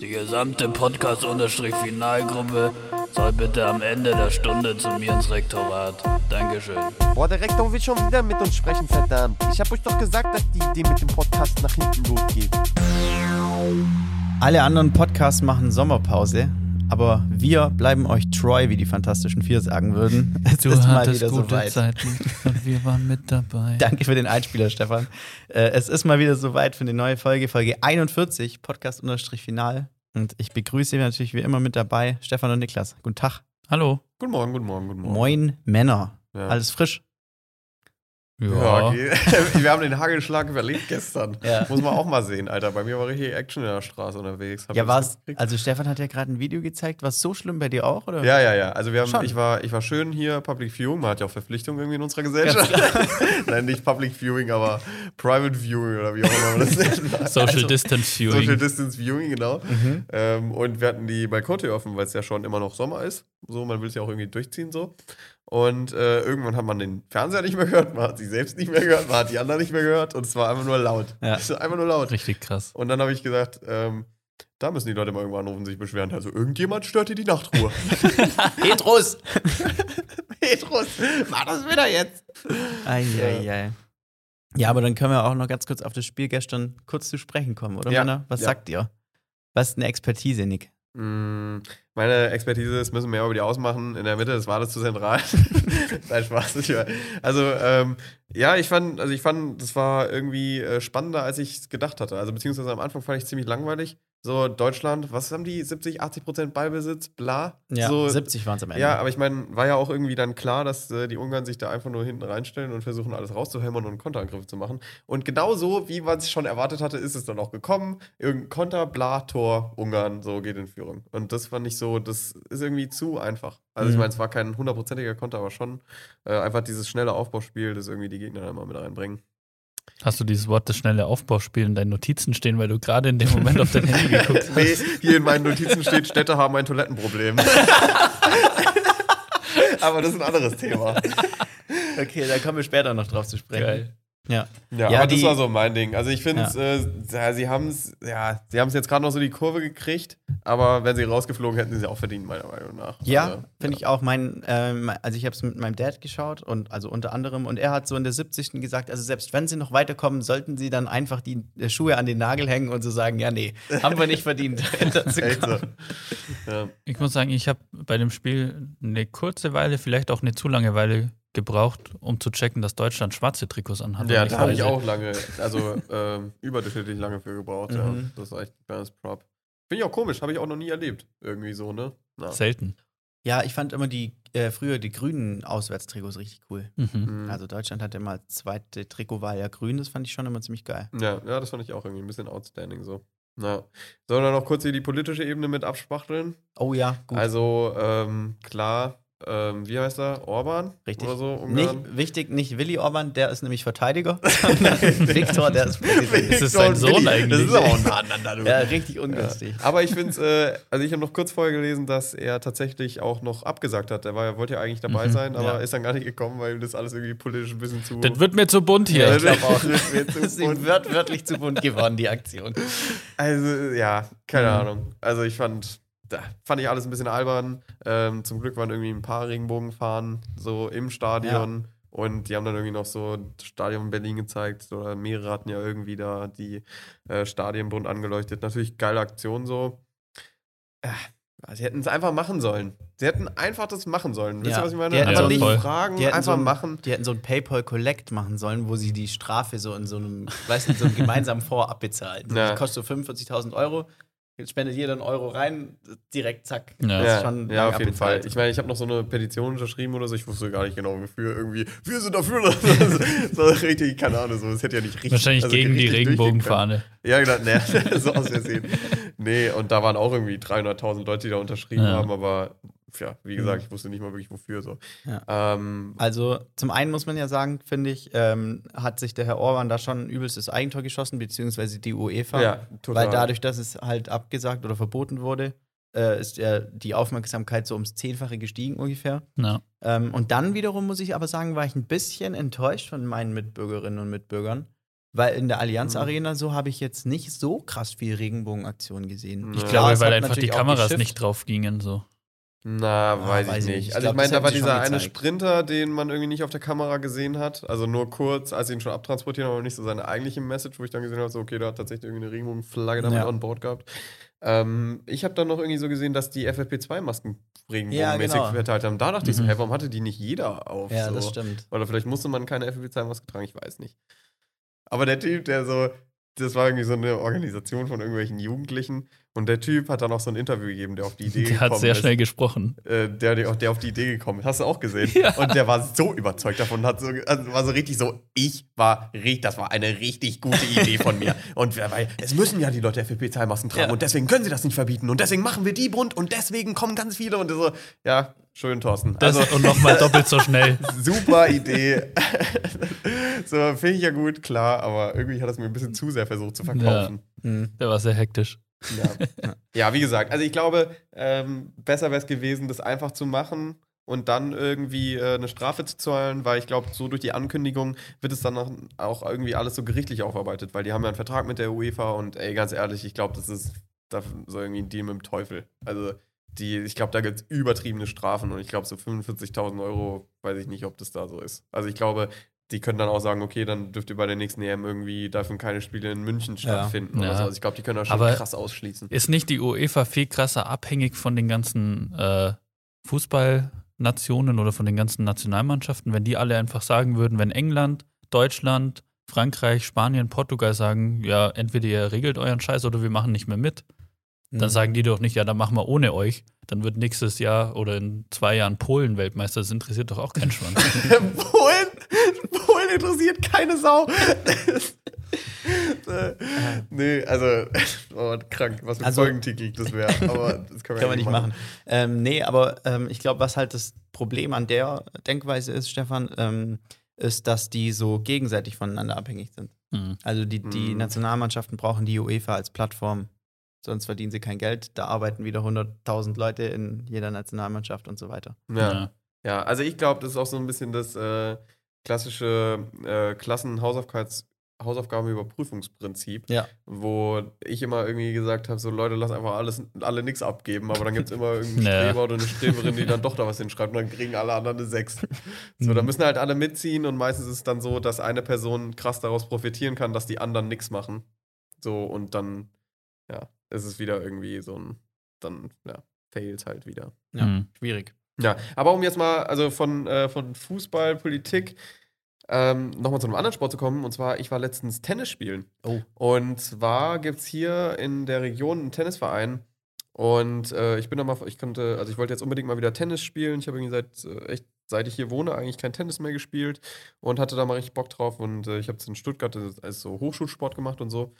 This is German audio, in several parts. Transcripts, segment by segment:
Die gesamte Podcast-Finalgruppe soll bitte am Ende der Stunde zu mir ins Rektorat. Dankeschön. Boah, der Rektor will schon wieder mit uns sprechen, verdammt. Ich hab euch doch gesagt, dass die Idee mit dem Podcast nach hinten losgeht. Alle anderen Podcasts machen Sommerpause, aber wir bleiben euch treu, wie die Fantastischen Vier sagen würden. Es Du ist mal wieder gute soweit. Und wir waren mit dabei. Danke für den Einspieler, Stefan. Äh, es ist mal wieder soweit für eine neue Folge, Folge 41, Podcast-Final. Und ich begrüße natürlich wie immer mit dabei Stefan und Niklas. Guten Tag. Hallo. Guten Morgen, guten Morgen, guten Morgen. Moin Männer. Ja. Alles frisch. Ja, okay. Wir haben den Hagelschlag überlebt gestern. Ja. Muss man auch mal sehen, Alter. Bei mir war richtig Action in der Straße unterwegs. Hab Ja, war's, also Stefan hat ja gerade ein Video gezeigt. War es so schlimm bei dir auch, oder? Ja, ja, ja. Also wir haben, Schon. ich war, ich war schön hier Public Viewing. Man hat ja auch Verpflichtungen irgendwie in unserer Gesellschaft. Nein, nicht Public Viewing, aber Private Viewing oder wie auch immer man das nennt. Social Also, Distance Viewing. Social Distance Viewing, genau. Mhm. Ähm, und wir hatten die Balkontür offen, weil es ja schon immer noch Sommer ist. So, man will es ja auch irgendwie durchziehen so. Und äh, irgendwann hat man den Fernseher nicht mehr gehört, man hat sich selbst nicht mehr gehört, man hat die anderen nicht mehr gehört und es war einfach nur laut. Ja. Es war einfach nur laut. Richtig krass. Und dann habe ich gesagt, ähm, da müssen die Leute mal irgendwann anrufen und sich beschweren. Also irgendjemand stört hier die Nachtruhe. Petrus! Petrus, mach das wieder jetzt. Eieiei. Ja, aber dann können wir auch noch ganz kurz auf das Spiel gestern kurz zu sprechen kommen, oder Ja. Männer? Was Ja. sagt ihr? Was ist eine Expertise, Nick? Mm, Meine Expertise ist, müssen wir ja über die ausmachen. In der Mitte, das war das zu zentral. Nein, Spaß. Ich war- Also, ähm, ja, ich fand, also ich fand, das war irgendwie äh, spannender, als ich es gedacht hatte. Also, beziehungsweise am Anfang fand ich es ziemlich langweilig. So, Deutschland, was haben die? 70, 80 Prozent Ballbesitz, bla. Ja, so, 70 waren es am Ende. Ja, aber ich meine, war ja auch irgendwie dann klar, dass äh, die Ungarn sich da einfach nur hinten reinstellen und versuchen, alles rauszuhämmern und Konterangriffe zu machen. Und genau so, wie man es schon erwartet hatte, ist es dann auch gekommen. Irgendein Konter, bla, Tor, Ungarn, so geht in Führung. Und das fand ich so, das ist irgendwie zu einfach. Also ich Mhm. meine, es war kein hundertprozentiger Konter, aber schon äh, einfach dieses schnelle Aufbauspiel, das irgendwie die Gegner dann mal mit reinbringen. Hast du dieses Wort das schnelle Aufbauspiel in deinen Notizen stehen, weil du gerade in dem Moment auf dein Handy geguckt hast? Nee, hier in meinen Notizen steht, Städte haben ein Toilettenproblem. aber das ist ein anderes Thema. Okay, da kommen wir später noch drauf zu sprechen. Geil. Ja. Ja, Ja, aber das die- war so mein Ding. Also ich finde, Ja. äh, ja, sie haben es, ja, sie haben es jetzt gerade noch so die Kurve gekriegt, aber wenn sie rausgeflogen hätten, sie es auch verdient, meiner Meinung nach. Ja, Also, finde ich auch. Mein, ähm, also ich habe es mit meinem Dad geschaut und also unter anderem und er hat so in der 70. gesagt, also selbst wenn sie noch weiterkommen, sollten sie dann einfach die äh, Schuhe an den Nagel hängen und so sagen, ja nee, haben wir nicht verdient. so. Ich muss sagen, ich habe bei dem Spiel eine kurze Weile, vielleicht auch eine zu lange Weile gebraucht, um zu checken, dass Deutschland schwarze Trikots anhat. Ja, da habe ich auch lange, also ähm, überdurchschnittlich lange für gebraucht. Ja. Mhm. Das ist echt ein kleines Prop. Finde ich auch komisch, habe ich auch noch nie erlebt. Irgendwie so, ne? Ja. Selten. Ja, ich fand immer die äh, früher die grünen Auswärtstrikots richtig cool. Mhm. Mhm. Also Deutschland hatte immer zweite Trikotwahl ja grün, das fand ich schon immer ziemlich geil. Ja, ja, das fand ich auch irgendwie ein bisschen outstanding so. Ja. Sollen wir noch kurz hier die politische Ebene mit abspachteln? Oh ja, gut. Also, ähm, klar, ähm, wie heißt er? Orban? Richtig. Oder so? nicht, wichtig, nicht Willi Orban, der ist nämlich Verteidiger, Viktor, der ist Präsident. Ist es sein Sohn Willi. eigentlich? Das ist auch nah aneinander, du. Ja, richtig ungünstig. Ja. Aber ich finde es, äh, also ich habe noch kurz vorher gelesen, dass er tatsächlich auch noch abgesagt hat. Er war, er wollte ja eigentlich dabei Mhm, sein, aber ja. ist dann gar nicht gekommen, weil ihm das alles irgendwie politisch ein bisschen zu. Das wird mir zu bunt hier. Ja, ich glaub auch. das wird zu Das ist wört, wörtlich zu bunt geworden, die Aktion. Also, ja, keine Mhm. Ahnung. Also ich fand, da fand ich alles ein bisschen albern. Ähm, zum Glück waren irgendwie ein paar Regenbogenfahnen so im Stadion. Und die haben dann irgendwie noch so das Stadion in Berlin gezeigt. Oder mehrere hatten ja irgendwie da die äh, Stadien bunt angeleuchtet. Natürlich geile Aktion so. Äh, sie hätten es einfach machen sollen. Sie hätten einfach das machen sollen. Wisst Ja. ihr, was ich Die meine? hätten Einfach so- nicht fragen, Die einfach so ein, machen. die hätten so ein PayPal Collect machen sollen, wo sie die Strafe so in so einem, weiß nicht, so einem gemeinsamen Fonds abbezahlen. Ja. Das kostet so 45.000 Euro. Spendet jeder einen Euro rein, direkt zack. Ja. Das ist Ja, schon ja auf jeden Fall. Ich meine, ich habe noch so eine Petition unterschrieben oder so. Ich wusste gar nicht genau, wofür irgendwie. Wir sind dafür. so richtig, keine Ahnung, so. Das hätte ja nicht richtig. Wahrscheinlich also gegen die Regenbogenfahne. Ja, genau. Nee, so aus Versehen. Nee, und da waren auch irgendwie 300.000 Leute, die da unterschrieben Ja. haben, aber ja, wie gesagt, ich wusste nicht mal wirklich wofür so. Ja. Ähm, Also zum einen muss man ja sagen, finde ich, ähm, hat sich der Herr Orban da schon ein übelstes Eigentor geschossen, beziehungsweise die UEFA. ja, total. Weil dadurch, dass es halt abgesagt oder verboten wurde, äh, ist ja die Aufmerksamkeit so ums Zehnfache gestiegen ungefähr. Ja. Ähm, und dann wiederum muss ich aber sagen, war ich ein bisschen enttäuscht von meinen Mitbürgerinnen und Mitbürgern, Weil in der Allianz Mhm. Arena so habe ich jetzt nicht so krass viel Regenbogenaktionen gesehen. Ich Ich Ja, glaube, es weil einfach die Kameras nicht drauf gingen. So. Na, Ah, weiß, weiß ich ich nicht. Ich Also glaub, ich meine, da war dieser eine. Sprinter, den man irgendwie nicht auf der Kamera gesehen hat. Also nur kurz, als sie ihn schon abtransportiert haben, aber nicht so seine eigentliche Message, wo ich dann gesehen habe, so, okay, da hat tatsächlich irgendwie eine Regenbogenflagge damit Ja. on board gehabt. Ähm, ich habe dann noch irgendwie so gesehen, dass die FFP2-Masken regenbogenmäßig Ja, genau. verteilt haben. Da dachte ich so, Mhm. hä, warum hatte die nicht jeder auf? Ja, so? das stimmt. Oder vielleicht musste man keine FFP2-Maske tragen, ich weiß nicht. Aber der Typ, der so, das war irgendwie so eine Organisation von irgendwelchen Jugendlichen und der Typ hat dann auch so ein Interview gegeben, der auf die Idee Der hat gekommen sehr ist. schnell gesprochen. Äh, der, der, der auf die Idee gekommen ist. Hast du auch gesehen? Ja. Und der war so überzeugt davon, hat so, also war so richtig so, ich war richtig, das war eine richtig gute Idee von mir. Und weil es müssen ja die Leute FFP2-Masken tragen Ja. und deswegen können sie das nicht verbieten und deswegen machen wir die bunt und deswegen kommen ganz viele und so, ja, schön, Thorsten. Das, Also, und nochmal doppelt so schnell. super Idee. so, finde ich ja gut, klar, aber irgendwie hat das mir ein bisschen zu sehr versucht zu verkaufen. Mhm. Der war sehr hektisch. Ja. ja, wie gesagt, also ich glaube, ähm, besser wäre es gewesen, das einfach zu machen und dann irgendwie äh, eine Strafe zu zahlen, weil ich glaube, so durch die Ankündigung wird es dann auch, auch irgendwie alles so gerichtlich aufarbeitet, weil die haben ja einen Vertrag mit der UEFA und ey, ganz ehrlich, ich glaube, das ist da so irgendwie ein Deal mit dem Teufel. Also die, ich glaube, da gibt es übertriebene Strafen und ich glaube, so 45.000 Euro, weiß ich nicht, ob das da so ist. Also ich glaube, die können dann auch sagen, okay, dann dürft ihr bei der nächsten EM irgendwie, dürfen keine Spiele in München stattfinden oder Ja. so. Also ich glaube, die können das schon Aber- krass ausschließen. Ist nicht die UEFA viel krasser abhängig von den ganzen äh, Fußballnationen oder von den ganzen Nationalmannschaften, wenn die alle einfach sagen würden, wenn England, Deutschland, Frankreich, Spanien, Portugal sagen, ja, entweder ihr regelt euren Scheiß oder wir machen nicht mehr mit, dann Mhm. sagen die doch nicht, ja, dann machen wir ohne euch. Dann wird nächstes Jahr oder in zwei Jahren Polen Weltmeister. Das interessiert doch auch keinen Schwanz. Polen, Polen interessiert keine Sau. Äh, nee, also, oh, krank, was für ein Also- Folgentitel das wäre. Aber das können wir, Kann man nicht machen. Ähm, nee, aber ähm, ich glaube, was halt das Problem an der Denkweise ist, Stefan, ähm, ist, dass die so gegenseitig voneinander abhängig sind. Hm. Also die, die Mhm. Nationalmannschaften brauchen die UEFA als Plattform, sonst verdienen sie kein Geld. Da arbeiten wieder 100.000 Leute in jeder Nationalmannschaft und so weiter. Ja. Ja. Also ich glaube, das ist auch so ein bisschen das äh, klassische äh, Klassen-Hausaufgabenüberprüfungsprinzip, Hausaufgabenüberprüfungsprinzip, Ja. wo ich immer irgendwie gesagt habe, so Leute, lass einfach alles, alle nichts abgeben, aber dann gibt es immer irgendeinen Naja. Streber oder eine Streberin, die dann doch da was hinschreibt und dann kriegen alle anderen eine 6. So, da müssen halt alle mitziehen und meistens ist es dann so, dass eine Person krass daraus profitieren kann, dass die anderen nichts machen. So, und dann, ja, ist es wieder irgendwie so ein, dann, ja, fails halt wieder. Ja, Hm. schwierig. Ja, aber um jetzt mal, also von, äh, von Fußball, Politik, ähm, nochmal zu einem anderen Sport zu kommen. Und zwar, ich war letztens Tennis spielen. Oh. Und zwar gibt es hier in der Region einen Tennisverein. Und äh, ich bin da mal, ich konnte, also ich wollte jetzt unbedingt mal wieder Tennis spielen. Ich habe irgendwie seit, äh, echt, seit ich hier wohne, eigentlich kein Tennis mehr gespielt und hatte da mal richtig Bock drauf. Und äh, ich habe es in Stuttgart als so Hochschulsport gemacht und so.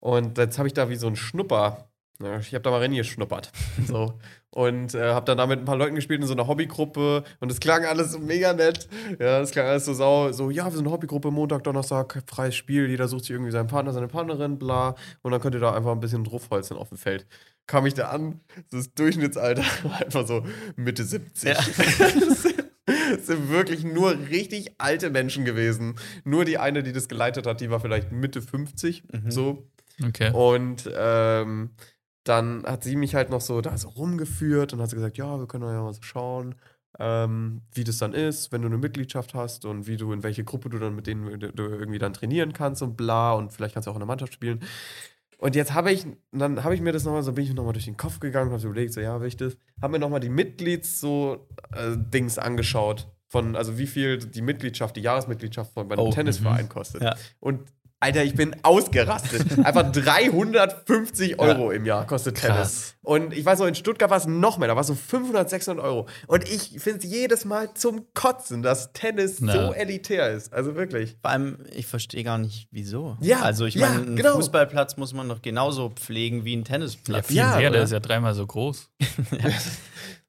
Und jetzt habe ich da wie so ein Schnupper. Ja, ich habe da mal reingeschnuppert. So. Und äh, habe dann da mit ein paar Leuten gespielt in so einer Hobbygruppe. Und es klang alles so mega nett. Ja, es klang alles so sau. So, ja, wir sind eine Hobbygruppe, Montag, Donnerstag, freies Spiel. Jeder sucht sich irgendwie seinen Partner, seine Partnerin, bla. Und dann könnt ihr da einfach ein bisschen draufholzen auf dem Feld. Kam ich da an, das Durchschnittsalter war einfach so Mitte 70. Es sind wirklich nur richtig alte Menschen gewesen. Nur die eine, die das geleitet hat, die war vielleicht Mitte 50. Mhm. So. Okay. Und ähm, dann hat sie mich halt noch so da so rumgeführt und hat sie gesagt, ja, wir können ja mal so schauen, ähm, wie das dann ist, wenn du eine Mitgliedschaft hast und wie du in welche Gruppe du dann mit denen du irgendwie dann trainieren kannst und bla und vielleicht kannst du auch in der Mannschaft spielen. Und jetzt habe ich, dann habe ich mir das nochmal, so bin ich nochmal durch den Kopf gegangen und habe so überlegt, so ja, will ich das, habe mir nochmal die Mitglieds so äh, Dings angeschaut von, also wie viel die Mitgliedschaft, die Jahresmitgliedschaft von bei einem Oh, Tennisverein kostet. Ja. Und Alter, ich bin ausgerastet. Einfach 350 Euro im Jahr kostet Tennis. Krass. Und ich weiß noch, in Stuttgart war es noch mehr, da war es so 500, 600 Euro. Und ich finde es jedes Mal zum Kotzen, dass Tennis Na. so elitär ist. Also wirklich. Vor allem, ich verstehe gar nicht, wieso. Ja, also ich ja, meine, einen genau. Fußballplatz muss man doch genauso pflegen wie einen Ja, Tennisplatz. viel Ja, mehr, der ist ja dreimal so groß.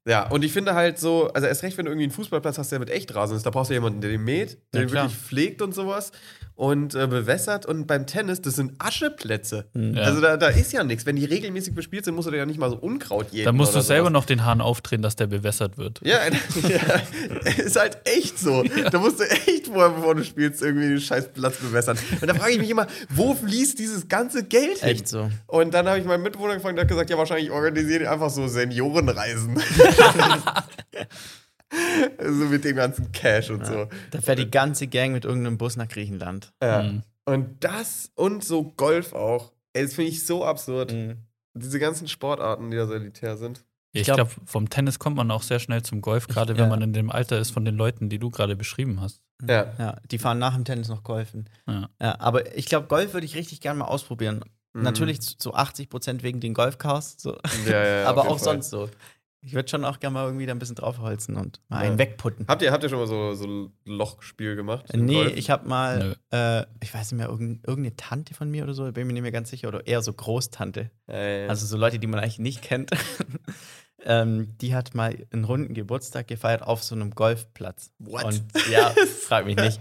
Ja, und ich finde halt so, also erst recht, wenn du irgendwie einen Fußballplatz hast, der mit Echtrasen ist, da brauchst du jemanden, der den mäht, der Ja, den wirklich pflegt und sowas. Und äh, bewässert. Und beim Tennis, das sind Ascheplätze. Ja. Also da, da ist ja nichts. Wenn die regelmäßig bespielt sind, musst du da ja nicht mal so Unkraut jäten. Dann musst du selber sowas. noch den Hahn aufdrehen, dass der bewässert wird. Ja, ja, ist halt echt so. Da musst du echt vorher, bevor du spielst, irgendwie den scheiß Platz bewässern. Und da frage ich mich immer, wo fließt dieses ganze Geld hin? Echt so. Und dann habe ich meinen Mitbewohner gefragt, der hat gesagt, ja, wahrscheinlich organisieren die einfach so Seniorenreisen. so mit dem ganzen Cash und so. Da fährt die ganze Gang mit irgendeinem Bus nach Griechenland. Ja. Mhm. Und das und so Golf auch. Ey, das finde ich so absurd. Mhm. Diese ganzen Sportarten, die da so elitär sind. Ich glaub- glaube, vom Tennis kommt man auch sehr schnell zum Golf, gerade wenn Ja. man in dem Alter ist von den Leuten, die du gerade beschrieben hast. Ja. Ja, die fahren nach dem Tennis noch golfen. Ja. Ja, aber ich glaube, Golf würde ich richtig gerne mal ausprobieren. Mhm. Natürlich zu, zu 80 Prozent wegen den Golfcars, so. Ja, ja, aber auch Fall. sonst so. Ich würde schon auch gerne mal irgendwie da ein bisschen draufholzen und mal Ja. einen wegputten. Habt ihr, habt ihr schon mal so, so Lochspiel gemacht? Nee, Golf? ich habe mal, äh, ich weiß nicht mehr, irgend, irgendeine Tante von mir oder so, bin mir nicht mehr ganz sicher, oder eher so Großtante. Ja, ja. Also so Leute, die man eigentlich nicht kennt. ähm, die hat mal einen runden Geburtstag gefeiert auf so einem Golfplatz. What? Und ja, frag mich nicht.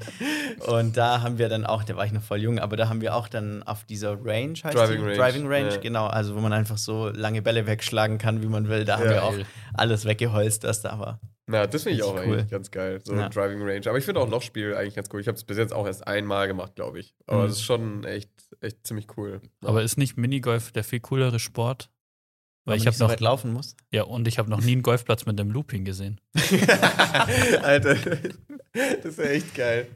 Und da haben wir dann auch, da war ich noch voll jung, aber da haben wir auch dann auf dieser Range, heißt Driving die? Range, Driving Range, ja. genau, also wo man einfach so lange Bälle wegschlagen kann, wie man will. Da haben Ja. wir auch alles weggeholzt, was da war. Na, das finde ich auch cool. eigentlich ganz geil. So Ja. Driving Range. Aber ich finde auch Lochspiel eigentlich ganz cool. Ich habe es bis jetzt auch erst einmal gemacht, glaube ich. Aber Mhm. es ist schon echt, echt ziemlich cool. Aber ist nicht Minigolf der viel coolere Sport? Weil ich habe so noch, weit laufen muss. ja, und ich habe noch nie einen Golfplatz mit einem Looping gesehen. Alter, das ist ja echt geil.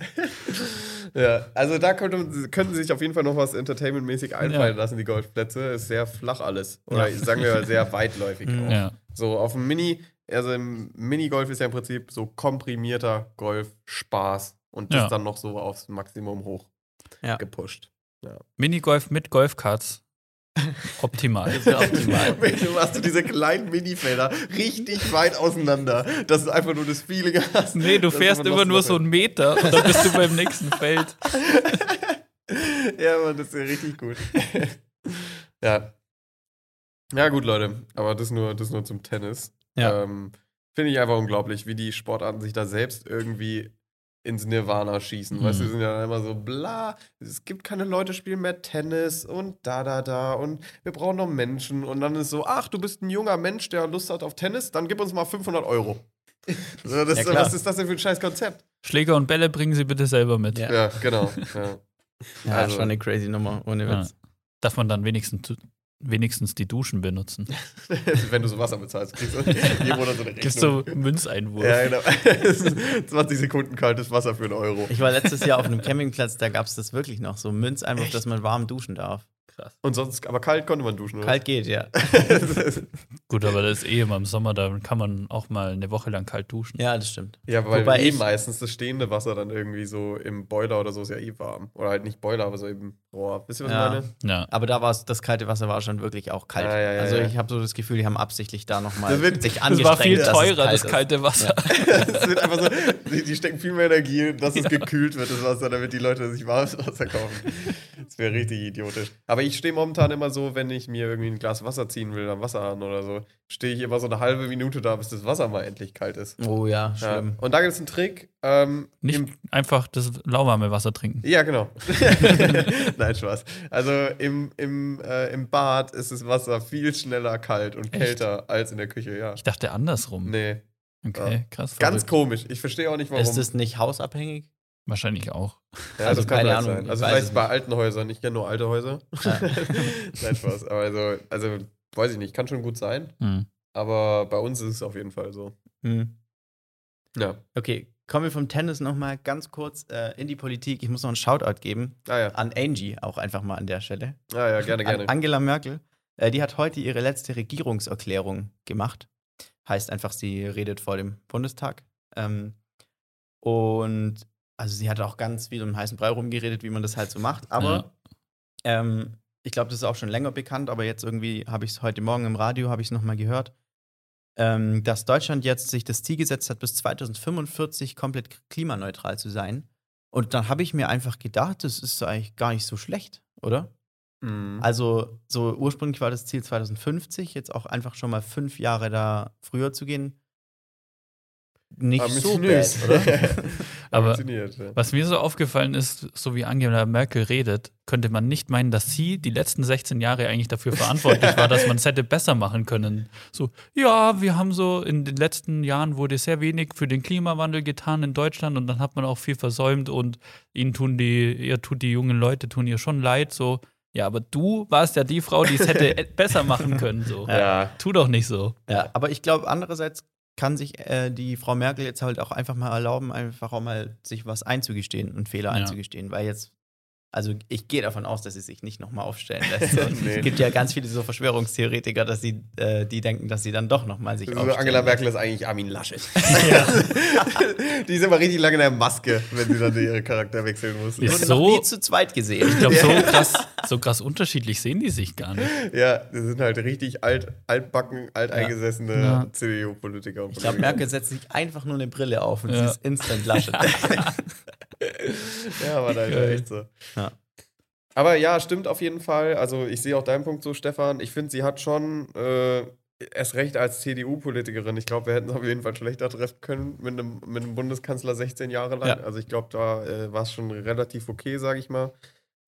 ja, also da könnte, könnten sie sich auf jeden Fall noch was entertainmentmäßig einfallen Ja. lassen, die Golfplätze. Ist sehr flach alles. Oder Ja. sagen wir sehr weitläufig Mhm. auch. Ja. So auf dem Mini, also im Minigolf ist ja im Prinzip so komprimierter Golf-Spaß und das Ja. dann noch so aufs Maximum hoch Ja. gepusht. Minigolf mit Golfkarts. Optimal. Das wäre optimal. Du hast du diese kleinen Minifelder richtig weit auseinander, dass du einfach nur das Feeling hast. Nee, du fährst immer nur so einen Meter und dann bist du beim nächsten Feld. Ja, Mann, das ist ja richtig gut. ja. Ja, gut, Leute. Aber das nur, das nur zum Tennis. Ja. Ähm, Finde ich einfach unglaublich, wie die Sportarten sich da selbst irgendwie ins Nirvana schießen. Weißt du, Mhm. die sind ja immer so bla, es gibt keine Leute, spielen mehr Tennis und da, da, da und wir brauchen noch Menschen und dann ist so, ach, du bist ein junger Mensch, der Lust hat auf Tennis, dann gib uns mal 500 Euro. So, das, Ja, was ist das denn für ein scheiß Konzept? Schläger und Bälle bringen sie bitte selber mit. Ja. Ja, genau. Ja. Ja, Also- schon eine crazy Nummer, ohne Ja. Witz. Darf man dann wenigstens, wenigstens die Duschen benutzen? Wenn du so Wasser bezahlst, kriegst du jeden Monat so eine Rechnung. Gibst du Münzeinwurf? Ja, genau. Es ist 20 Sekunden kaltes Wasser für einen Euro. Ich war letztes Jahr auf einem Campingplatz, da gab es das wirklich noch, so Münzeinwurf, dass man warm duschen darf. Krass. Und sonst, aber kalt konnte man duschen, oder? Kalt geht, ja. Gut, aber das ist eh immer im Sommer, da kann man auch mal eine Woche lang kalt duschen. Ja, das stimmt. ja, weil Wobei eh meistens das stehende Wasser dann irgendwie so im Boiler oder so ist ja eh warm. Oder halt nicht Boiler, aber so im Rohr. Wisst ihr, was Ja. ich meine? Ja. Aber da war es, das kalte Wasser war schon wirklich auch kalt. Ah, ja, ja, also ja. ich habe so das Gefühl, die haben absichtlich da nochmal Das sich Das angestrengt. war viel teurer, kalt das kalte Wasser. Es wird einfach so, die, die stecken viel mehr Energie, dass es gekühlt wird, das Wasser, damit die Leute sich warmes Wasser kaufen. Das wäre richtig idiotisch. Aber ich stehe momentan immer so, wenn ich mir irgendwie ein Glas Wasser ziehen will am Wasserhahn oder so, stehe ich immer so eine halbe Minute da, bis das Wasser mal endlich kalt ist. Oh ja, Ja. schlimm. Und da gibt es einen Trick. Ähm, Nicht im, einfach das lauwarme Wasser trinken. ja, genau. Nein, Spaß. Also im, im, äh, im Bad ist das Wasser viel schneller kalt und Echt? kälter als in der Küche, ja. Ich dachte andersrum. Nee, Okay, krass. ganz verrückt. komisch. Ich verstehe auch nicht, warum. Ist das nicht hausabhängig? Wahrscheinlich auch. Ja, Also das kann keine Ahnung, sein. Also weiß vielleicht es bei alten Häusern, ich kenne nur alte Häuser. Ja. Nein, Spaß. Aber also, also, weiß ich nicht, kann schon gut sein. Hm. Aber bei uns ist es auf jeden Fall so. Hm. Ja. Okay, kommen wir vom Tennis nochmal ganz kurz äh, in die Politik. Ich muss noch einen Shoutout geben Ah ja. an Angie, auch einfach mal an der Stelle. Ah ja, gerne, gerne. An Angela Merkel. Äh, die hat heute ihre letzte Regierungserklärung gemacht. Heißt einfach, sie redet vor dem Bundestag. Ähm, und also sie hat auch ganz viel um heißen Brei rumgeredet, wie man das halt so macht. Aber ähm, ich glaube, das ist auch schon länger bekannt, aber jetzt irgendwie habe ich es heute Morgen im Radio, habe ich es nochmal gehört, ähm, dass Deutschland jetzt sich das Ziel gesetzt hat, bis 2045 komplett klimaneutral zu sein. Und dann habe ich mir einfach gedacht, das ist eigentlich gar nicht so schlecht, oder? Mhm. Also, so ursprünglich war das Ziel 2050, jetzt auch einfach schon mal fünf Jahre da früher zu gehen. Nicht so bad, oder? Aber. Ja. was mir so aufgefallen ist, so wie Angela Merkel redet, könnte man nicht meinen, dass sie die letzten 16 Jahre eigentlich dafür verantwortlich war, dass man es hätte besser machen können. So, ja, wir haben so in den letzten Jahren wurde sehr wenig für den Klimawandel getan in Deutschland und dann hat man auch viel versäumt und ihnen tun die, ihr tut die jungen Leute, tun ihr schon leid, so. Ja, aber du warst ja die Frau, die es hätte besser machen können, so. Ja. Tu doch nicht so. Ja, aber ich glaube, andererseits kann sich äh, die Frau Merkel jetzt halt auch einfach mal erlauben, einfach auch mal sich was einzugestehen und Fehler Ja. einzugestehen, weil jetzt, also ich gehe davon aus, dass sie sich nicht nochmal aufstellen lässt. Nee. Es gibt ja ganz viele so Verschwörungstheoretiker, dass sie, äh, die denken, dass sie dann doch nochmal sich Also aufstellen. Angela lässt. Merkel ist eigentlich Armin Laschet. die ist immer richtig lange in der Maske, wenn sie dann ihre Charakter wechseln muss. Ist Wurde so- noch nie zu zweit gesehen. Ich glaube, so krass, so krass unterschiedlich sehen die sich gar nicht. Ja, das sind halt richtig alt, altbacken, alteingesessene Ja. CDU-Politiker und Ich glaube. Merkel setzt sich einfach nur eine Brille auf und Ja. sie ist instant Laschet. Ja, aber da echt so. Ja. Aber ja, stimmt auf jeden Fall. Also ich sehe auch deinen Punkt so, Stefan. Ich finde, sie hat schon äh, erst recht als CDU-Politikerin. Ich glaube, wir hätten es auf jeden Fall schlechter treffen können mit einem, mit einem Bundeskanzler 16 Jahre lang. Ja. Also ich glaube, da äh, war es schon relativ okay, sage ich mal.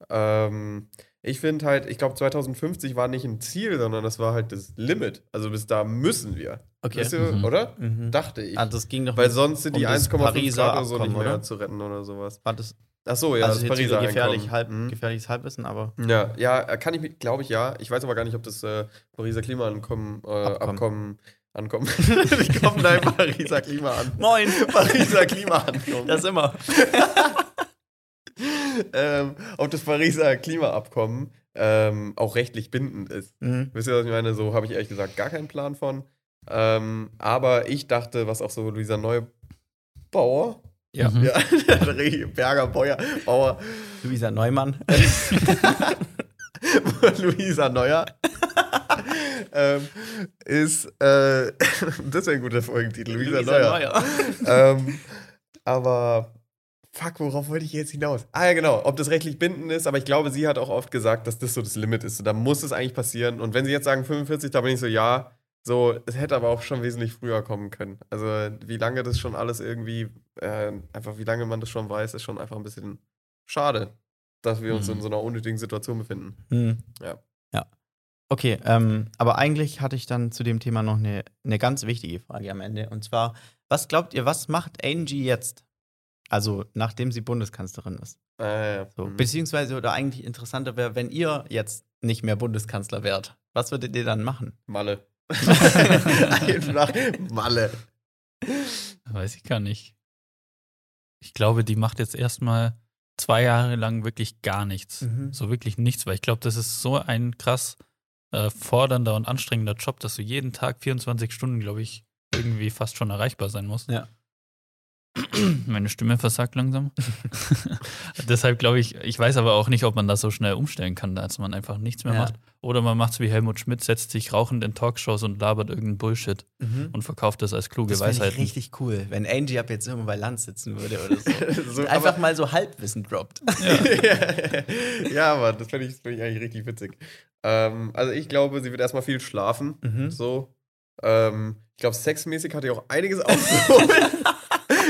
Ähm, ich finde halt, ich glaube, 2050 war nicht ein Ziel, sondern das war halt das Limit. Also bis da müssen wir. Okay. Wisst ihr, Mhm. oder? Mhm. Dachte ich. Ah, das ging doch Weil sonst sind um die das 1,5 Pariser Grad oder so nicht Abkommen, mehr oder? zu retten oder sowas. war das Ach so, ja, also das Pariser gefährlich, halb, Mhm. gefährliches Halbwissen, aber Ja, ja, äh, kann ich, glaube ich, ja. Ich weiß aber gar nicht, ob das äh, Pariser Klimaabkommen äh, Abkommen. Abkommen ankommen. ich komme da im Pariser Klima an. Moin! Pariser Klimaabkommen. Das immer. ähm, ob das Pariser Klimaabkommen ähm, auch rechtlich bindend ist. Mhm. Wisst ihr, was ich meine? So habe ich ehrlich gesagt gar keinen Plan von. Ähm, aber ich dachte, was auch so Luisa Neubauer, Ja. Mhm. ja, Berger Bauer, Bauer, Luisa Neumann. Luisa Neuer ähm, ist, äh, das wäre ein guter Folgentitel, Luisa, Neuer. ähm, aber fuck, worauf wollte ich jetzt hinaus? Ah ja, genau, ob das rechtlich bindend ist, aber ich glaube, sie hat auch oft gesagt, dass das so das Limit ist. So, da muss es eigentlich passieren. Und wenn sie jetzt sagen 45, da bin ich so, ja, so, es hätte aber auch schon wesentlich früher kommen können. Also, wie lange das schon alles irgendwie, äh, einfach wie lange man das schon weiß, ist schon einfach ein bisschen schade, dass wir uns Mhm. in so einer unnötigen Situation befinden. Mhm. Ja. Ja. Okay, ähm, aber eigentlich hatte ich dann zu dem Thema noch eine, eine ganz wichtige Frage am Ende. Und zwar, was glaubt ihr, was macht Angie jetzt? Also, nachdem sie Bundeskanzlerin ist. Äh, So, mhm. Beziehungsweise, oder eigentlich interessanter wäre, wenn ihr jetzt nicht mehr Bundeskanzler wärt. Was würdet ihr dann machen? Malle. Einfach Malle. Weiß ich gar nicht. Ich glaube, die macht jetzt erstmal zwei Jahre lang wirklich gar nichts. Mhm. So wirklich nichts, weil ich glaube, das ist so ein krass äh, fordernder und anstrengender Job, dass du jeden Tag 24 Stunden, glaube ich, irgendwie fast schon erreichbar sein musst. Ja. Meine Stimme versagt langsam. Deshalb glaube ich, ich weiß aber auch nicht, ob man das so schnell umstellen kann, dass man einfach nichts mehr Ja. macht. Oder man macht es wie Helmut Schmidt, setzt sich rauchend in Talkshows und labert irgendeinen Bullshit und verkauft das als kluge Das wäre richtig cool, wenn Angie ab jetzt immer bei Land sitzen würde oder so. So, Einfach mal so Halbwissen droppt. ja, aber das fände ich, fänd ich eigentlich richtig witzig. Ähm, also ich glaube, sie wird erstmal viel schlafen. Mhm. So. Ähm, ich glaube, sexmäßig hat ihr auch einiges aufzuholen.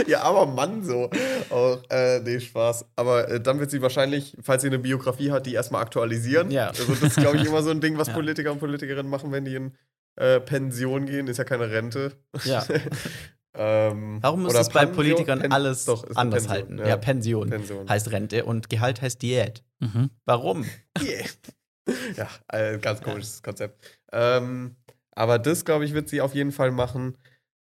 ja, aber Mann, so. Auch, äh, nee, Spaß. Aber äh, dann wird sie wahrscheinlich, falls sie eine Biografie hat, die erstmal aktualisieren. Ja. Also das ist, glaube ich, immer so ein Ding, was Ja. Politiker und Politikerinnen machen, wenn die in äh, Pension gehen. Ist ja keine Rente. Ja. ähm, Warum muss es bei? Politikern Pen- alles Doch, anders Pension, halten? Ja, Pension, Pension. heißt Rente und Gehalt heißt Diät. Mhm. Warum? Yeah. ja, äh, ganz komisches Konzept. Ähm, aber das, glaube ich, wird sie auf jeden Fall machen.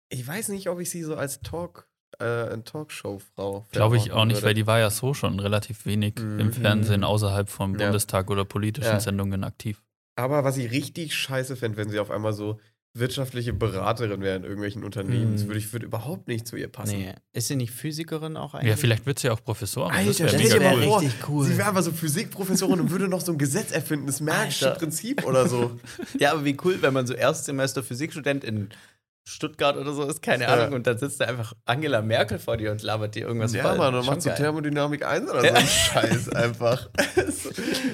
Ich weiß nicht, ob ich sie so als Talk, äh, Talkshow-Frau Glaube ich auch nicht, würde. weil die war ja so schon relativ wenig Mhm. im Fernsehen außerhalb vom Ja. Bundestag oder politischen Ja. Sendungen aktiv. Aber was ich richtig scheiße fände, wenn sie auf einmal so wirtschaftliche Beraterin wäre in irgendwelchen Unternehmen, Mhm. das würde ich würde überhaupt nicht zu ihr passen. Nee. Ist sie nicht Physikerin auch eigentlich? Ja, vielleicht wird sie auch Professorin. Alter, das wäre mal cool. vor, richtig cool. Sie wäre einfach so Physikprofessorin und würde noch so ein Gesetz erfinden, das Alter. Prinzip oder so. Ja, aber wie cool, wenn man so Erstsemester Physikstudent in Stuttgart oder so ist, keine Ja. Ahnung. Und dann sitzt da einfach Angela Merkel vor dir und labert dir irgendwas Ja, voll. Mann, macht so geil. Thermodynamik 1 oder so ein Scheiß einfach.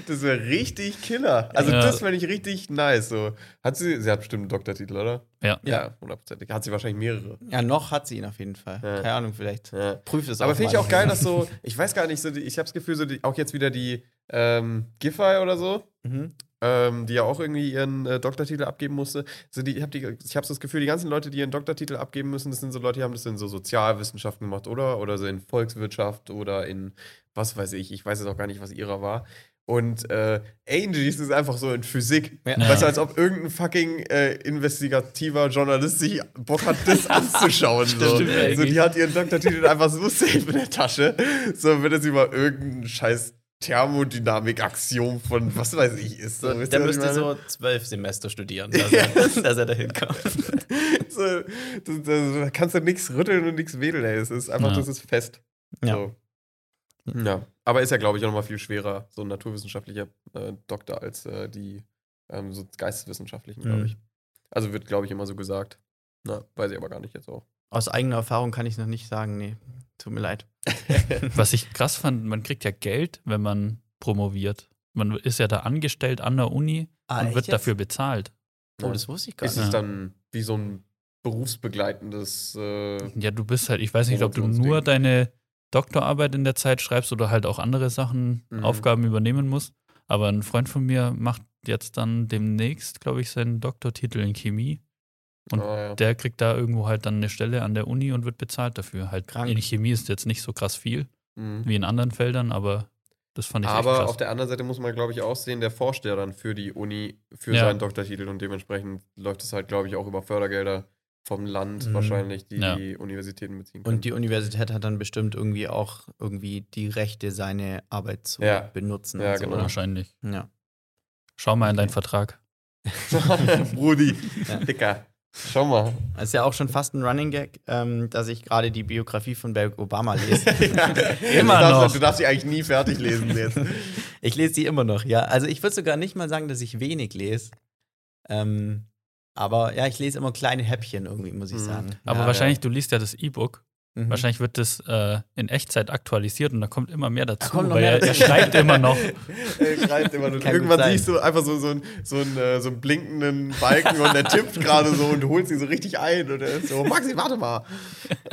Das wäre richtig Killer. Also, Ja. das fände ich richtig nice. So. Hat sie, sie hat bestimmt einen Doktortitel, oder? Ja. Ja, hundertprozentig. Hat sie wahrscheinlich mehrere. Ja, noch hat sie ihn auf jeden Fall. Ja. Keine Ahnung, vielleicht Ja. prüft es Aber auch finde ich auch geil, dass so, ich weiß gar nicht, so die, ich habe das Gefühl, so die, auch jetzt wieder die ähm, Giffey oder so, Mhm. ähm, die ja auch irgendwie ihren äh, Doktortitel abgeben musste. So die, ich habe ich hab so das Gefühl, die ganzen Leute, die ihren Doktortitel abgeben müssen, das sind so Leute, die haben das in so Sozialwissenschaften gemacht, oder? Oder so in Volkswirtschaft oder in, was weiß ich, ich weiß jetzt auch gar nicht, was ihrer war. Und äh, Angies ist einfach so in Physik. Ja. Weißt du, als ob irgendein fucking äh, investigativer Journalist sich Bock hat, das anzuschauen. so. stimmt so, eigentlich. die hat ihren Doktortitel einfach so safe in der Tasche. So, wenn es über irgendeinen scheiß Thermodynamik-Axiom von was weiß ich ist. So, der müsste meine? so zwölf Semester studieren, dass, er, dass er da hinkommt. so, das, das, da kannst du nichts rütteln und nichts wedeln, ey. Das ist einfach, Ja. das ist fest. Ja. So. ja. Aber ist ja, glaube ich, auch nochmal viel schwerer, so ein naturwissenschaftlicher äh, Doktor als äh, die ähm, so geisteswissenschaftlichen, glaube Mhm. ich. Also wird, glaube ich, immer so gesagt. Na, weiß ich aber gar nicht jetzt auch. Aus eigener Erfahrung kann ich noch nicht sagen, nee. Tut mir leid. Was ich krass fand, man kriegt ja Geld, wenn man promoviert. Man ist ja da angestellt an der Uni Ah, und wird jetzt? dafür bezahlt. Oh, das wusste ich gar Ist nicht. es dann wie so ein berufsbegleitendes äh, Ja, du bist halt, ich weiß nicht, ob du nur deine Doktorarbeit in der Zeit schreibst oder halt auch andere Sachen, Mhm. Aufgaben übernehmen musst. Aber ein Freund von mir macht jetzt dann demnächst, glaube ich, seinen Doktortitel in Chemie. Und ah, ja. Der kriegt da irgendwo halt dann eine Stelle an der Uni und wird bezahlt dafür. Halt Krank. in Chemie ist jetzt nicht so krass viel Mhm. wie in anderen Feldern, aber das fand ich echt Aber krass. auf der anderen Seite muss man, glaube ich, auch sehen, der forscht ja dann für die Uni, für Ja. seinen Doktortitel und dementsprechend läuft es halt, glaube ich, auch über Fördergelder vom Land Mhm. wahrscheinlich, die Ja. die Universitäten beziehen können. Und die Universität hat dann bestimmt irgendwie auch irgendwie die Rechte, seine Arbeit zu Ja. benutzen. Ja, so, genau. oder? Wahrscheinlich. Ja. Schau mal in deinen Vertrag. Brudi, Ja. Dicker, schau mal. Es ist ja auch schon fast ein Running Gag, ähm, dass ich gerade die Biografie von Barack Obama lese. Immer du darfst, noch. Du darfst sie eigentlich nie fertig lesen jetzt. ich lese die immer noch, ja. Also ich würde sogar nicht mal sagen, dass ich wenig lese. Ähm, aber ja, ich lese immer kleine Häppchen irgendwie, muss ich Mhm. sagen. Aber ja, wahrscheinlich, du liest ja das E-Book. Mhm. Wahrscheinlich wird das äh, in Echtzeit aktualisiert und da kommt immer mehr dazu, noch weil er, er schreibt immer noch. Er schreibt immer. Kann Irgendwann siehst du einfach so, so, ein, so, einen, äh, so einen blinkenden Balken und er tippt gerade so und holt sie so richtig ein und er ist so, Maxi, warte mal.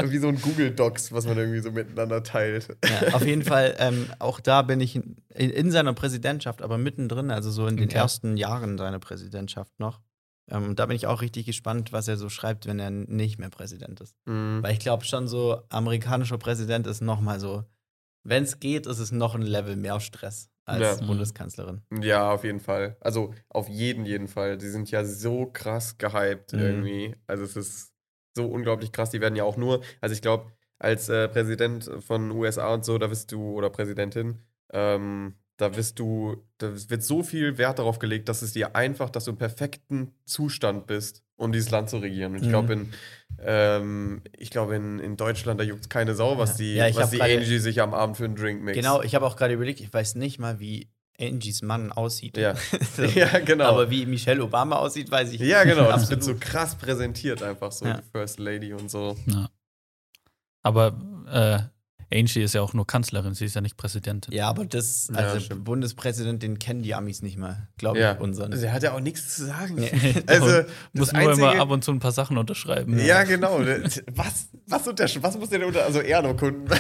Wie so ein Google Docs, was man irgendwie so miteinander teilt. Ja, auf jeden Fall, ähm, auch da bin ich in, in seiner Präsidentschaft, aber mittendrin, also so in den Okay. ersten Jahren seiner Präsidentschaft noch. Ähm, da bin ich auch richtig gespannt, was er so schreibt, wenn er nicht mehr Präsident ist. Mhm. Weil ich glaube schon so, amerikanischer Präsident ist noch mal so, wenn es geht, ist es noch ein Level mehr Stress als Ja. Bundeskanzlerin. Ja, auf jeden Fall. Also auf jeden, jeden Fall. Die sind ja so krass gehypt Mhm. irgendwie. Also es ist so unglaublich krass. Die werden ja auch nur, also ich glaube, als äh, Präsident von USA und so, da wirst du, oder Präsidentin, ähm, da wirst du, da wird so viel Wert darauf gelegt, dass es dir einfach, dass du im perfekten Zustand bist, um dieses Land zu regieren. Und ich Mhm. glaube, in, ähm, ich glaube, in, in Deutschland, da juckt es keine Sau, was die, Ja, ich was die gerade- Angie sich am Abend für einen Drink mixt. Genau, ich habe auch gerade überlegt, ich weiß nicht mal, wie Angies Mann aussieht. Ja. so. ja, genau. Aber wie Michelle Obama aussieht, weiß ich Ja, genau. Das wird so krass präsentiert, einfach so, Ja. die First Lady und so. Ja. Aber äh, Angie ist ja auch nur Kanzlerin, sie ist ja nicht Präsidentin. Ja, aber das, Ja, also stimmt. Bundespräsident, den kennen die Amis nicht mal, glaube Ja. ich, unseren. Also, er hat ja auch nichts zu sagen. Nee. Also, Muss das nur immer Einzige- ab und zu ein paar Sachen unterschreiben. Ja, genau. Was, was, unter, was muss der denn unter. Also, er nur Kunden. Bei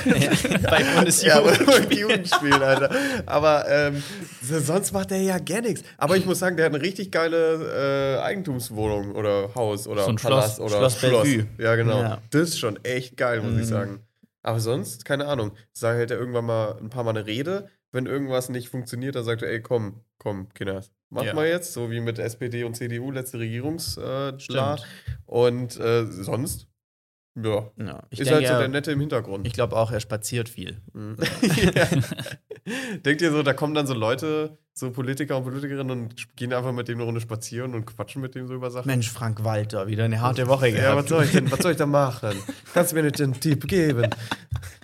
Ja, aber Bundesjugend. Jugendspielen, Alter. Aber ähm, so- sonst macht er ja gar nichts. Aber ich muss sagen, der hat eine richtig geile äh, Eigentumswohnung oder Haus oder So ein Palast Schloss- oder Schloss Bellevue. Ja, genau. Ja. Das ist schon echt geil, muss ich Mhm. sagen. Aber sonst, keine Ahnung. Da hält er irgendwann mal ein paar Mal eine Rede. Wenn irgendwas nicht funktioniert, dann sagt er, ey, komm, komm, Kinders. Mach Ja. mal jetzt, so wie mit SPD und CDU, letzte Regierungs äh. Und äh, sonst, ja, Ja, ich ist denke, halt so er- der Nette im Hintergrund. ich glaube auch, er spaziert viel. Mhm. ja. Denkt ihr so, da kommen dann so Leute, so Politiker und Politikerinnen und gehen einfach mit dem eine Runde spazieren und quatschen mit dem so über Sachen? Mensch, Frank Walter, wieder eine harte Woche ja, gehabt. was soll ich denn, was soll ich da machen? Kannst du mir nicht den Tipp geben?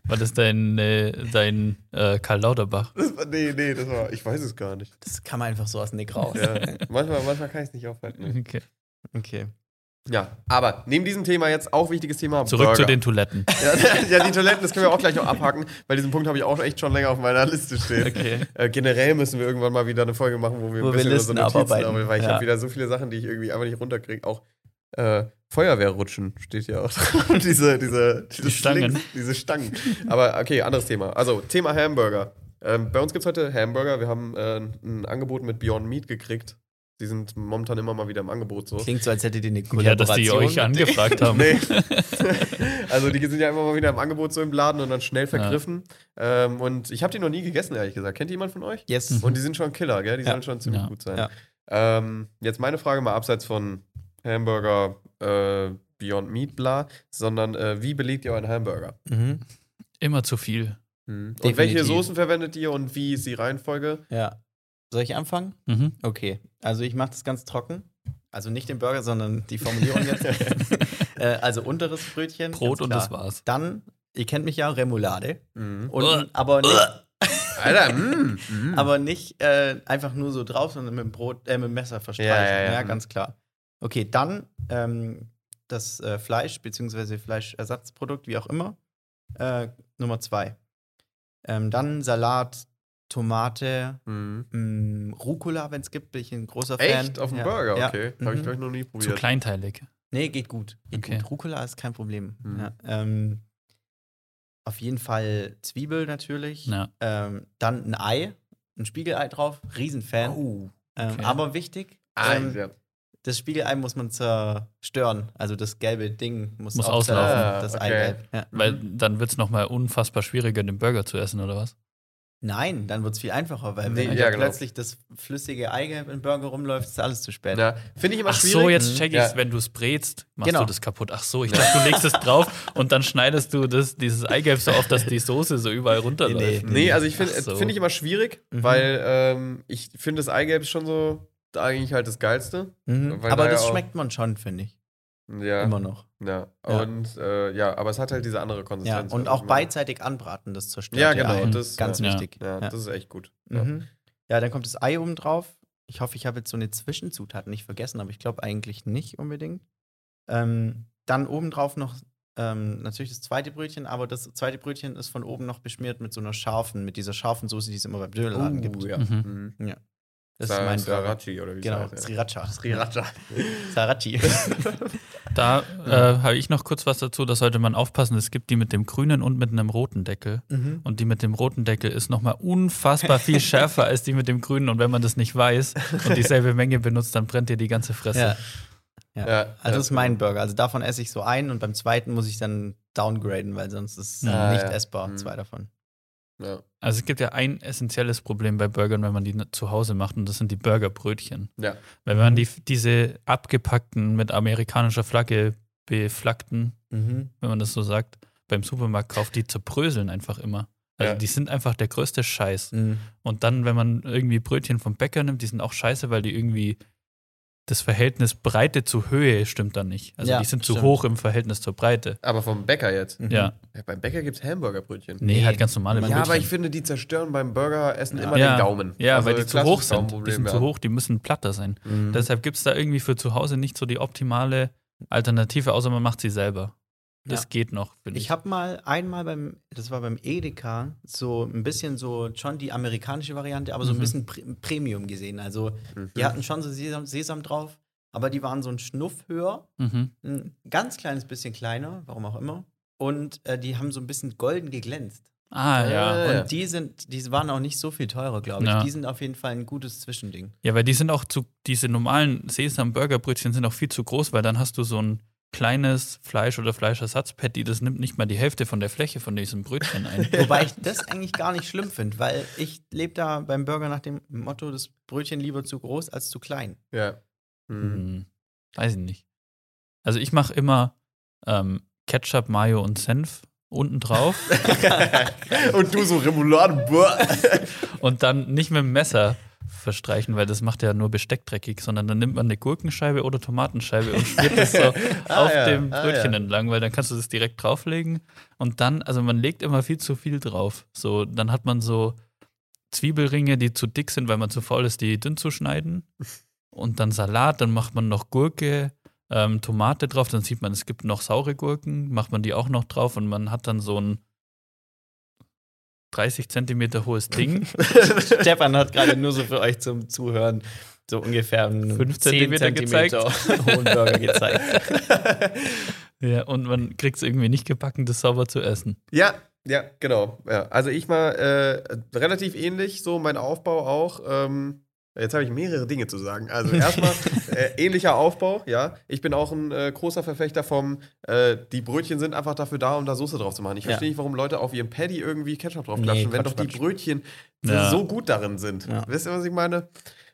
War das dein, äh, dein äh, Karl Lauterbach? Das war, nee, nee, das war, ich weiß es gar nicht. Das kann man einfach so aus dem Nick raus. Ja, manchmal, manchmal kann ich es nicht aufhalten. Okay. Okay. Ja, aber neben diesem Thema jetzt auch wichtiges Thema. Zurück Burger. zu den Toiletten. Ja, ja, die Toiletten, das können wir auch gleich noch abhaken, weil diesen Punkt habe ich auch echt schon länger auf meiner Liste stehen. Okay. Äh, generell müssen wir irgendwann mal wieder eine Folge machen, wo wir Wo ein wir bisschen Listen Notizen abarbeiten. haben, weil ich Ja. habe wieder so viele Sachen, die ich irgendwie einfach nicht runterkriege. Auch äh, Feuerwehrrutschen steht ja auch drauf. diese, diese, diese Stangen. Slings, diese Stangen. Aber okay, anderes Thema. Also, Thema Hamburger. Ähm, bei uns gibt es heute Hamburger. Wir haben äh, ein Angebot mit Beyond Meat gekriegt. Die sind momentan immer mal wieder im Angebot so. Klingt so, als hättet ihr eine Ja, Kollaboration. dass die euch angefragt haben. Nee. also die sind ja immer mal wieder im Angebot so im Laden und dann schnell vergriffen. Ähm, und ich habe die noch nie gegessen, ehrlich gesagt. Kennt jemand von euch? Yes. Und die sind schon Killer, gell? Die Ja. sollen schon ziemlich Ja. gut sein. Ja. Ähm, jetzt meine Frage mal abseits von Hamburger, äh, Beyond Meat, bla, sondern äh, wie belegt ihr euren Hamburger? Mhm. Immer zu viel. Und welche. Soßen verwendet ihr und wie ist die Reihenfolge? Ja. Soll ich anfangen? Mhm. Okay. Also ich mache das ganz trocken. Also nicht den Burger, sondern die Formulierung jetzt. äh, also unteres Brötchen. Brot und das war's. Dann, ihr kennt mich ja, Remoulade. Mhm. Und, aber nicht, Alter, mm, mm. aber nicht äh, einfach nur so drauf, sondern mit dem Brot, äh, mit dem Messer verstreichen. Ja, ja, Ja, ja. ganz klar. Okay, dann ähm, das äh, Fleisch bzw. Fleischersatzprodukt, wie auch immer. Äh, Nummer zwei. Ähm, dann Salat, Tomate, Mhm. mh, Rucola, wenn es gibt, bin ich ein großer Fan. Echt? Auf dem ja. Burger? Ja. Okay. Habe ich, Mhm. glaube ich, noch nie Zu probiert. kleinteilig. Nee, geht gut. Geht Okay. gut. Rucola ist kein Problem. Mhm. Ja, ähm, auf jeden Fall Zwiebel natürlich. Ja. Ähm, dann ein Ei, ein Spiegelei drauf. Riesenfan. Oh. ähm, okay. aber wichtig, Ah, ähm, ja. das Spiegelei muss man zerstören. Also das gelbe Ding muss, Muss auch auslaufen. zerlaufen, Ah, das okay. Eigelb. Ja. Weil dann wird es nochmal unfassbar schwieriger, den Burger zu essen, oder was? Nein, dann wird es viel einfacher, weil Nee, wenn ja, genau. plötzlich das flüssige Eigelb im Burger rumläuft, ist alles zu spät. Ja, Finde ich immer Ach schwierig. so, jetzt check ich's, Ja. wenn du es brätst, machst Genau. du das kaputt. Ach so, ich dachte, du legst es drauf und dann schneidest du das, dieses Eigelb so auf, dass die Soße so überall runterläuft. Nee, Nee, also ich finde Ach so. finde ich immer schwierig, Mhm. weil ähm, ich finde das Eigelb ist schon so eigentlich halt das Geilste. Mhm. Aber das schmeckt man schon, finde ich. Ja. Immer noch. Ja. Ja. Und äh, ja, aber es hat halt diese andere Ja, Konsistenz. und auch beidseitig anbraten, das zerstört Ja, genau. Eier. Das, Ganz ja. wichtig. Ja, Ja. das ist echt gut. Ja. Mhm. Ja, dann kommt das Ei oben drauf. Ich hoffe, ich habe jetzt so eine Zwischenzutat nicht vergessen, aber ich glaube eigentlich nicht unbedingt. Ähm, dann obendrauf noch ähm, natürlich das zweite Brötchen, aber das zweite Brötchen ist von oben noch beschmiert mit so einer scharfen, mit dieser scharfen Soße, die es immer beim Dönerladen gibt. ja. Mhm. Mhm. Das ist mein Burger. Sriracha oder wie Genau, ja. Sriracha. Sriracha. Srirachi. Da äh, habe ich noch kurz was dazu, da sollte man aufpassen. Es gibt die mit dem grünen und mit einem roten Deckel. mhm. Und die mit dem roten Deckel ist nochmal unfassbar viel schärfer als die mit dem grünen. Und wenn man das nicht weiß und dieselbe Menge benutzt, dann brennt dir die ganze Fresse. Ja. Ja. Ja, Also das ist ja. mein Burger. Also davon esse ich so einen und beim zweiten muss ich dann downgraden, weil sonst ist es Ah, nicht ja. essbar, Mhm. zwei davon. Ja. Also es gibt ja ein essentielles Problem bei Burgern, wenn man die zu Hause macht, und das sind die Burgerbrötchen. Ja. Weil wenn man die, diese abgepackten, mit amerikanischer Flagge beflaggten, Mhm. wenn man das so sagt, beim Supermarkt kauft, die zerbröseln einfach immer. Also Ja. die sind einfach der größte Scheiß. Mhm. Und dann, wenn man irgendwie Brötchen vom Bäcker nimmt, die sind auch scheiße, weil die irgendwie das Verhältnis Breite zu Höhe stimmt dann nicht. Also Ja, die sind zu stimmt. hoch im Verhältnis zur Breite. Aber vom Bäcker jetzt. Mhm. Ja. Ja, beim Bäcker gibt es Hamburgerbrötchen. Nee, Nee. halt ganz normale Man- Ja, Brötchen. aber ich finde, die zerstören beim Burgeressen immer ja. den Gaumen. Ja, Also weil die zu hoch sind. Die sind ja. zu hoch, die müssen platter sein. Mhm. Deshalb gibt es da irgendwie für zu Hause nicht so die optimale Alternative, außer man macht sie selber. Das Ja. geht noch, finde ich. Ich habe mal einmal beim, das war beim Edeka, so ein bisschen so schon die amerikanische Variante, aber so ein Mhm. bisschen Pre Premium gesehen. Also Mhm. die hatten schon so Sesam, Sesam drauf, aber die waren so ein Schnuff höher, mhm. ein ganz kleines bisschen kleiner, warum auch immer. Und äh, die haben so ein bisschen golden geglänzt. Ah, ja. Äh. Und die sind, die waren auch nicht so viel teurer, glaube ich. Ja. Die sind auf jeden Fall ein gutes Zwischending. Ja, weil die sind auch zu, diese normalen Sesam-Burger-Brötchen sind auch viel zu groß, weil dann hast du so ein kleines Fleisch- oder Fleischersatzpatty, das nimmt nicht mal die Hälfte von der Fläche von diesem Brötchen ein. Wobei ich das eigentlich gar nicht schlimm finde, weil ich lebe da beim Burger nach dem Motto, das Brötchen lieber zu groß als zu klein. Ja. Mhm. Hm, weiß ich nicht. Also ich mache immer ähm, Ketchup, Mayo und Senf unten drauf Und du so Remoulade. und dann nicht mit dem Messer verstreichen, weil das macht ja nur Besteck dreckig, sondern dann nimmt man eine Gurkenscheibe oder Tomatenscheibe und schmiert das so Ah, auf ja. dem Ah, Brötchen ja. entlang, weil dann kannst du das direkt drauflegen und dann, also man legt immer viel zu viel drauf. So, dann hat man so Zwiebelringe, die zu dick sind, weil man zu faul ist, die dünn zu schneiden. Und dann Salat, dann macht man noch Gurke, äh, ähm, Tomate drauf, dann sieht man, es gibt noch saure Gurken, macht man die auch noch drauf und man hat dann so ein 30 Zentimeter hohes Ding. Stefan hat gerade nur so für euch zum Zuhören so ungefähr einen Fünf 10 Zentimeter Zentimeter hohen Burger gezeigt. ja, und man kriegt es irgendwie nicht gebacken, das sauber zu essen. Ja, ja, genau. Ja. Also ich mal äh, relativ ähnlich, so mein Aufbau auch. Ähm, jetzt habe ich mehrere Dinge zu sagen. Also erstmal äh, ähnlicher Aufbau, ja. Ich bin auch ein äh, großer Verfechter vom, äh, die Brötchen sind einfach dafür da, um da Soße drauf zu machen. Ich Ja. verstehe nicht, warum Leute auf ihrem Paddy irgendwie Ketchup drauf Nee, klatschen, wenn Quatsch, doch die Quatsch. Brötchen Ja. so gut darin sind. Ja. Wisst ihr, was ich meine?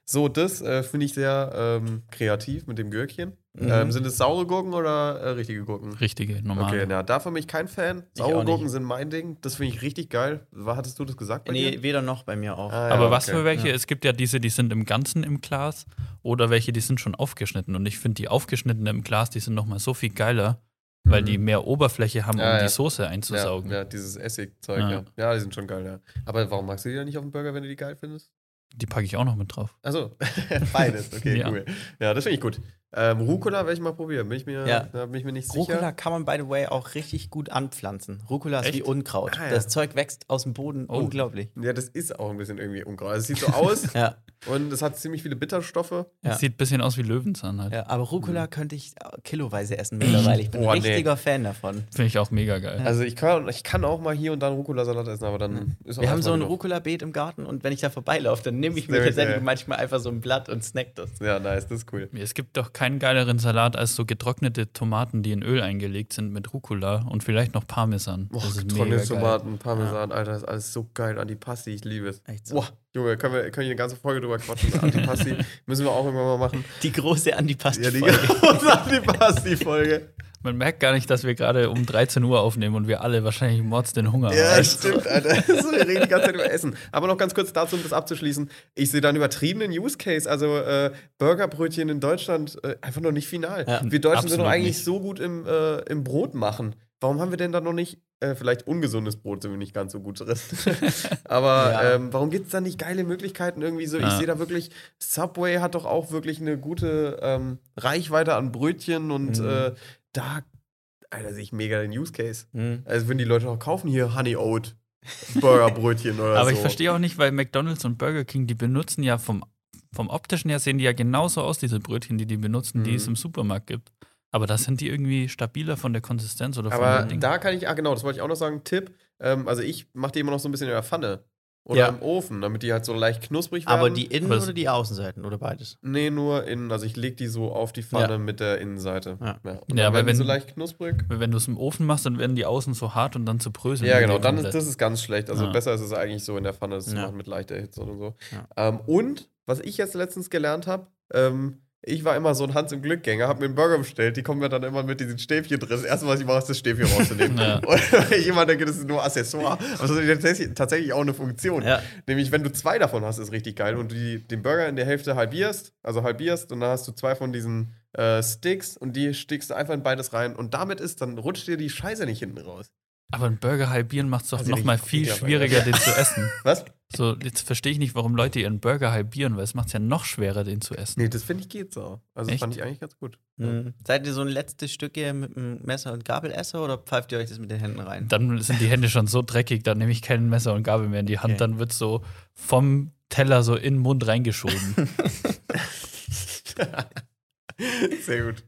So, das äh, finde ich sehr ähm, kreativ mit dem Gürkchen. Mhm. Ähm, sind es saure Gurken oder äh, richtige Gurken? Richtige, normal. Okay, na, davon bin ich kein Fan. Saure. Gurken sind mein Ding. Das finde ich richtig geil. Was hattest du das gesagt? bei dir? Nee, weder noch bei mir auch. Ah, ja, Aber was okay. für welche? Ja. Es gibt ja diese, die sind im Ganzen im Glas oder welche, die sind schon aufgeschnitten. Und ich finde die aufgeschnittenen im Glas, die sind nochmal so viel geiler, weil die mehr Oberfläche haben, um Ja, ja. die Soße einzusaugen. Ja, ja, dieses Essigzeug, Ja. ja. ja. die sind schon geil, ja. Aber warum magst du die dann nicht auf dem Burger, wenn du die geil findest? Die packe ich auch noch mit drauf. Achso, beides, okay, Ja. cool. Ja, das finde ich gut. Ähm, Rucola werde ich mal probieren, bin ich mir, Ja. da bin ich mir nicht Rucola sicher. kann man, by the way, auch richtig gut anpflanzen. Rucola ist Echt? wie Unkraut. Ah, ja. Das Zeug wächst aus dem Boden Oh. unglaublich. Ja, das ist auch ein bisschen irgendwie unkraut. Es sieht so aus Ja, und es hat ziemlich viele Bitterstoffe. Ja. Sieht ein bisschen aus wie Löwenzahn halt. ja, aber Rucola könnte ich kiloweise essen mittlerweile. Ich bin Boah, ein nee. richtiger Fan davon. Finde ich auch mega geil. Also ich kann, ich kann auch mal hier und da einen Rucola-Salat essen, aber dann ist auch Wir haben so ein. Rucola-Beet im Garten und wenn ich da vorbeilaufe, dann nehme ich mir tatsächlich manchmal einfach so ein Blatt und snack das. Ja, nice, das ist cool. Es gibt doch keinen geileren Salat als so getrocknete Tomaten, die in Öl eingelegt sind mit Rucola und vielleicht noch Parmesan. Boah, Das ist mega trockene geil. Tomaten, Parmesan, Alter, das ist alles so geil. Antipasti, ich liebe es. Echt so. Boah, Junge, können wir, können wir eine ganze Folge drüber quatschen? Antipasti müssen wir auch irgendwann mal machen. Die große Ja, Antipasti. die große Antipasti-Folge. Man merkt gar nicht, dass wir gerade um 13 Uhr aufnehmen und wir alle wahrscheinlich mords den Hunger Ja, haben. stimmt, Alter. So, wir reden die ganze Zeit über Essen. Aber noch ganz kurz dazu, um das abzuschließen. Ich sehe da einen übertriebenen Use Case. Also äh, Burgerbrötchen in Deutschland äh, einfach noch nicht final. Ja, wir Deutschen sind doch eigentlich nicht. so gut im, äh, im Brot machen. Warum haben wir denn da noch nicht, äh, vielleicht ungesundes Brot sind wir nicht ganz so gut drin. Aber Ja. ähm, warum gibt es da nicht geile Möglichkeiten irgendwie so? Ich Ja. sehe da wirklich, Subway hat doch auch wirklich eine gute ähm, Reichweite an Brötchen und Mhm. Da, Alter, sehe ich mega den Use Case. Hm. Also würden die Leute auch kaufen hier Honey Oat Burgerbrötchen oder Aber so. ich verstehe auch nicht, weil McDonalds und Burger King, die benutzen ja vom, vom optischen her sehen die ja genauso aus, diese Brötchen, die die benutzen, die Mhm. es im Supermarkt gibt. Aber da sind die irgendwie stabiler von der Konsistenz oder von Aber da kann ich, ah genau, das wollte ich auch noch sagen, Tipp. Ähm, also ich mache die immer noch so ein bisschen in der Pfanne oder Ja. im Ofen, damit die halt so leicht knusprig werden. Aber die Innen- oder die Außenseiten oder beides? Nee, nur innen, also ich lege die so auf die Pfanne Ja. mit der Innenseite. Ja. Und Ja, werden die wenn- so leicht knusprig. Wenn du es im Ofen machst, dann werden die außen so hart und dann zu bröseln. Ja, genau, dann ist das ist ganz schlecht. Also Ja. besser ist es eigentlich so in der Pfanne, das zu Ja. machen mit leichter Hitze und so. Ja. Ähm, und was ich jetzt letztens gelernt habe, ähm, ich war immer so ein Hans im Glückgänger, habe mir einen Burger bestellt, die kommen mir dann immer mit diesen Stäbchen drin. Das erste, was ich mache, ist das Stäbchen rauszunehmen. Ja. Und immer denke, das ist nur Accessoire. Aber das hat tatsächlich, tatsächlich auch eine Funktion. Ja. Nämlich, wenn du zwei davon hast, ist richtig geil. Und du die, den Burger in der Hälfte halbierst, also halbierst, und dann hast du zwei von diesen äh, Sticks und die stickst du einfach in beides rein. Und damit ist, dann rutscht dir die Scheiße nicht hinten raus. Aber ein Burger halbieren macht es doch Weiß ich noch nicht, mal guck viel schwieriger, den zu essen. Was? So, jetzt verstehe ich nicht, warum Leute ihren Burger halbieren, weil es macht es ja noch schwerer, den zu essen. Nee, das finde ich geht so. Also, das Echt? fand ich eigentlich ganz gut. Hm. Seid ihr so ein letztes Stücke mit einem Messer und Gabelesser oder pfeift ihr euch das mit den Händen rein? Dann sind die Hände schon so dreckig, dann nehme ich kein Messer und Gabel mehr in die Hand, Okay. dann wird so vom Teller so in den Mund reingeschoben. Sehr gut.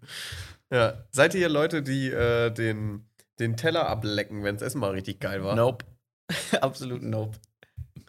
Ja. Seid ihr Leute, die äh, den, den Teller ablecken, wenn das Essen mal richtig geil war? Nope. Absolut nope.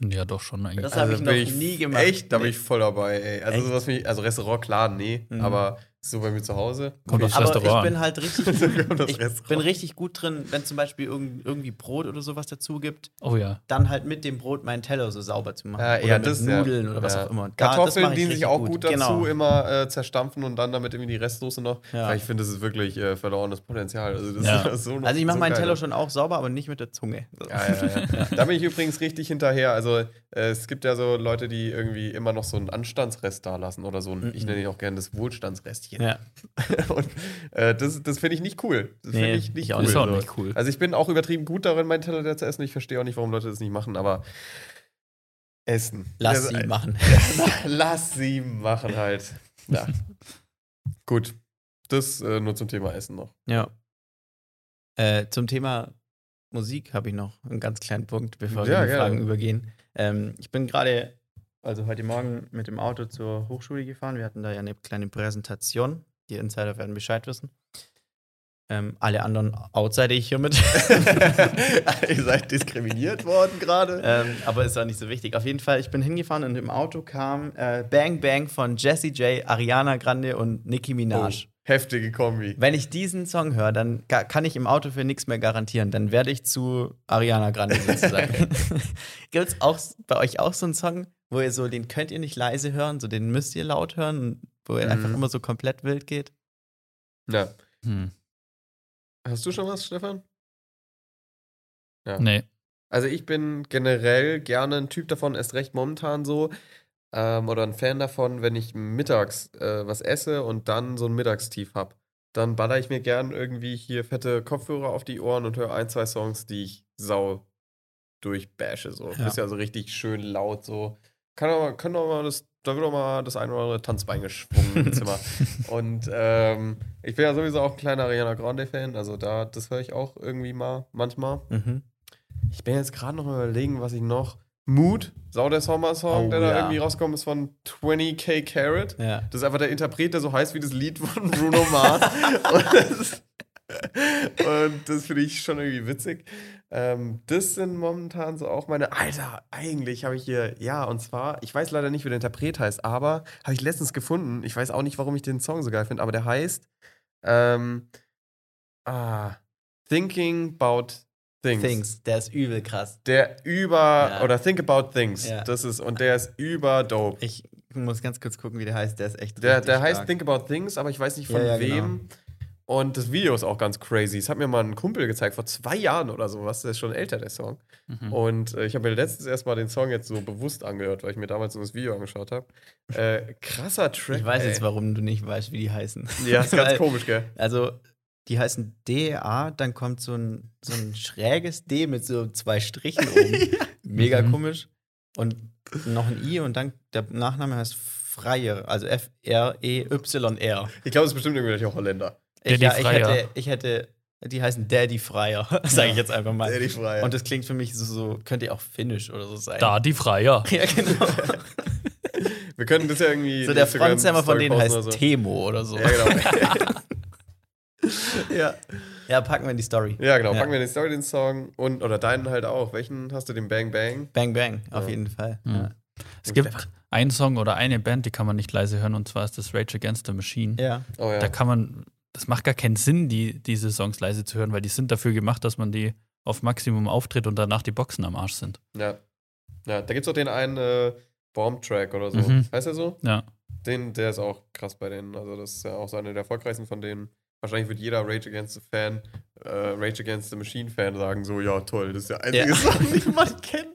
ja, doch schon eigentlich. Das habe ich noch Also nie gemacht. Echt? Da bin ich voll dabei, ey. Also Echt? sowas wie, also Restaurant, klar, nee, Mhm. aber so bei mir zu Hause. Kommt okay, Aber ich bin halt richtig gut, ich bin richtig gut drin, wenn zum Beispiel irgend, irgendwie Brot oder sowas dazu gibt, oh ja. dann halt mit dem Brot meinen Teller so sauber zu machen. Ja, oder ja, mit das ja. Nudeln oder was Ja. auch immer. Da- Kartoffeln dienen sich auch gut, dazu, Genau. immer äh, zerstampfen und dann damit irgendwie die Restsoße noch. Ja. Weil ich finde, das ist wirklich äh, verlorenes Potenzial. Also, das Ja. ist so Also ich mache so meinen geil. Teller schon auch sauber, aber nicht mit der Zunge. Ja, ja, ja. da bin ich übrigens richtig hinterher. Also äh, es gibt ja so Leute, die irgendwie immer noch so einen Anstandsrest da lassen oder so ein, ich nenne ihn auch gerne das Wohlstandsrestchen. Ja. Und äh, das, das finde ich nicht cool. Das Nee, finde ich nicht ich auch cool. nicht. Ist auch so. nicht cool. Also ich bin auch übertrieben gut darin, meinen Teller zu essen. Ich verstehe auch nicht, warum Leute das nicht machen, aber essen. Lass Das- sie machen. Lass sie machen halt. Ja. gut. Das äh, nur zum Thema Essen noch. Ja. Äh, zum Thema Musik habe ich noch einen ganz kleinen Punkt, bevor wir Ja, in die. Fragen übergehen. Ähm, ich bin gerade, also heute Morgen mit dem Auto zur Hochschule gefahren. Wir hatten da ja eine kleine Präsentation. Die Insider werden Bescheid wissen. Ähm, alle anderen outside ich hiermit. Ihr seid diskriminiert worden gerade. ähm, aber ist auch nicht so wichtig. Auf jeden Fall, ich bin hingefahren und im Auto kam äh, Bang Bang von Jessie J, Ariana Grande und Nicki Minaj. Oh, heftige Kombi. Wenn ich diesen Song höre, dann kann ich im Auto für nichts mehr garantieren. Dann werde ich zu Ariana Grande sozusagen. Gibt es auch bei euch auch so einen Song, wo ihr so, den könnt ihr nicht leise hören, so den müsst ihr laut hören, wo ihr Mhm. einfach immer so komplett wild geht? Ja. Hm. Hast du schon was, Stefan? Ja. Nee. Also ich bin generell gerne ein Typ davon, erst recht momentan so, ähm, oder ein Fan davon, wenn ich mittags äh, was esse und dann so ein Mittagstief hab. Dann baller ich mir gern irgendwie hier fette Kopfhörer auf die Ohren und höre ein, zwei Songs, die ich sau durchbashe. So. Ja. Ist ja so richtig schön laut so. Kann auch mal, kann auch mal das, da wird auch mal das ein oder andere Tanzbein geschwungen im Zimmer. Und ähm, ich bin ja sowieso auch ein kleiner Ariana Grande-Fan, also da, das höre ich auch irgendwie mal, manchmal. Mhm. Ich bin jetzt gerade noch überlegen, was ich noch. Mood, Sau der Sommer-Song, Oh, der da ja. irgendwie rauskommt, ist von 20k Carrot. Ja. Das ist einfach der Interpret, der so heißt wie das Lied von Bruno Mars. und das, und das finde ich schon irgendwie witzig. Ähm, das sind momentan so auch meine. Alter, eigentlich habe ich hier. Ja, und zwar, ich weiß leider nicht, wie der Interpret heißt, aber habe ich letztens gefunden. Ich weiß auch nicht, warum ich den Song so geil finde, aber der heißt. Ähm, ah, Thinking About Things. Things, der ist übel krass. Der über. Ja. Oder Think About Things. Ja. Das ist. Und der ist über dope. Ich muss ganz kurz gucken, wie der heißt. Der ist echt Der, der heißt. Think About Things, aber ich weiß nicht von Ja, ja, genau. Und das Video ist auch ganz crazy. Es hat mir mal ein Kumpel gezeigt, vor zwei Jahren oder sowas. Der ist schon älter, der Song. Mhm. Und äh, ich habe mir letztens erstmal den Song jetzt so bewusst angehört, weil ich mir damals nur das Video angeschaut habe. Äh, krasser Track. Ich weiß ey. jetzt, warum du nicht weißt, wie die heißen. Ja, ist ganz Weil- komisch, gell? Also, die heißen DA, dann kommt so ein, so ein schräges D mit so zwei Strichen oben. Mega Mhm. komisch. Und noch ein I und dann der Nachname heißt Freier, also F-R-E-Y-R. Ich glaube, es ist bestimmt irgendwelcher Holländer. Ich, Daddy ja, ich, hätte, ich hätte, die heißen Daddy Freier, sage ich jetzt einfach mal. Daddy Freier. Und das klingt für mich so, so könnte ja auch finnisch oder so sein. Da die Freier. Ja, genau. Wir können das ja irgendwie. so der Frontsänger von denen heißt oder so. Temo oder so. Ja, genau. ja. Ja, packen wir in die Story. ja, genau. Ja. Packen wir in die Story den Song und oder deinen halt auch. Welchen hast du? Den Bang Bang? Bang Bang, auf Ja. jeden Fall. Mhm. Ja. Es gibt einen Song oder eine Band, die kann man nicht leise hören, und zwar ist das Rage Against the Machine. ja. Oh ja. Da kann man, das macht gar keinen Sinn, die, diese Songs leise zu hören, weil die sind dafür gemacht, dass man die auf Maximum auftritt und danach die Boxen am Arsch sind. Ja. Ja, da gibt es auch den einen äh, Bomb-Track oder so. Mhm. Heißt der so? Ja. Den, der ist auch krass bei denen. Also, das ist ja auch so einer der erfolgreichsten von denen. Wahrscheinlich wird jeder Rage Against the Fan, äh, Rage Against the Machine Fan sagen, so, ja, toll, das ist der einzige Ja. Song, den man kennt.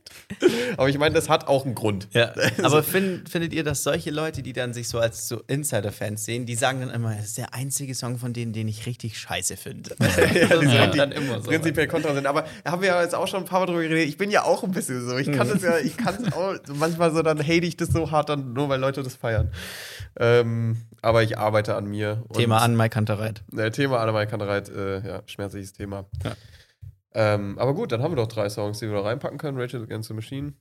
Aber ich meine, das hat auch einen Grund. Ja, aber find, findet ihr, dass solche Leute, die dann sich so als so Insider-Fans sehen, die sagen dann immer, das ist der einzige Song von denen, den ich richtig scheiße finde. das Ja. sind dann immer so. Prinzipiell kontra sind. Aber haben wir ja jetzt auch schon ein paar Mal drüber geredet. Ich bin ja auch ein bisschen so. Ich kann das ja, ich kann es auch. Manchmal so, dann hate ich das so hart, dann nur weil Leute das feiern. Ähm, aber ich arbeite an mir. und- Thema an Mike Kantereit. Äh, Thema Annemai Kantereit, äh, ja, schmerzliches Thema. Ja. Ähm, aber gut, dann haben wir doch drei Songs, die wir da reinpacken können. Rachel Against the Machine.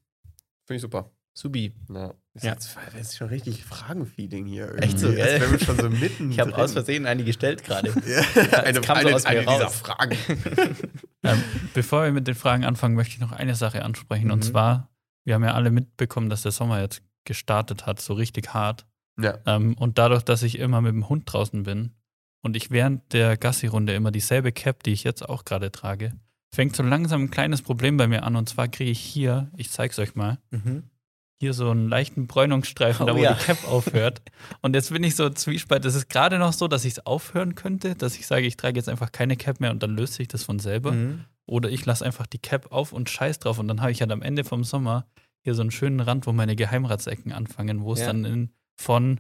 Finde ich super. Subi. Ja. Ist Ja. jetzt das ist schon richtig Fragenfeeding hier. Irgendwie. Echt so, gell? Als wären wir schon so mitten. Ich habe aus Versehen eine gestellt gerade. Ja, eine, kam so eine, aus mir eine dieser raus. Fragen. Ähm, bevor wir mit den Fragen anfangen, möchte ich noch eine Sache ansprechen. Und Mhm. zwar, wir haben ja alle mitbekommen, dass der Sommer jetzt gestartet hat, so richtig hart. Ja. Ähm, und dadurch, dass ich immer mit dem Hund draußen bin und ich während der Gassi-Runde immer dieselbe Cap, die ich jetzt auch gerade trage, fängt so langsam ein kleines Problem bei mir an. Und zwar kriege ich hier, ich zeig's euch mal, Mhm. hier so einen leichten Bräunungsstreifen, Oh da wo ja. die Cap aufhört. Und jetzt bin ich so zwiespalt. Das ist gerade noch so, dass ich es aufhören könnte, dass ich sage, ich trage jetzt einfach keine Cap mehr und dann löst sich das von selber. Mhm. Oder ich lasse einfach die Cap auf und scheiß drauf. Und dann habe ich halt am Ende vom Sommer hier so einen schönen Rand, wo meine Geheimratsecken anfangen, wo es Ja. dann in, von,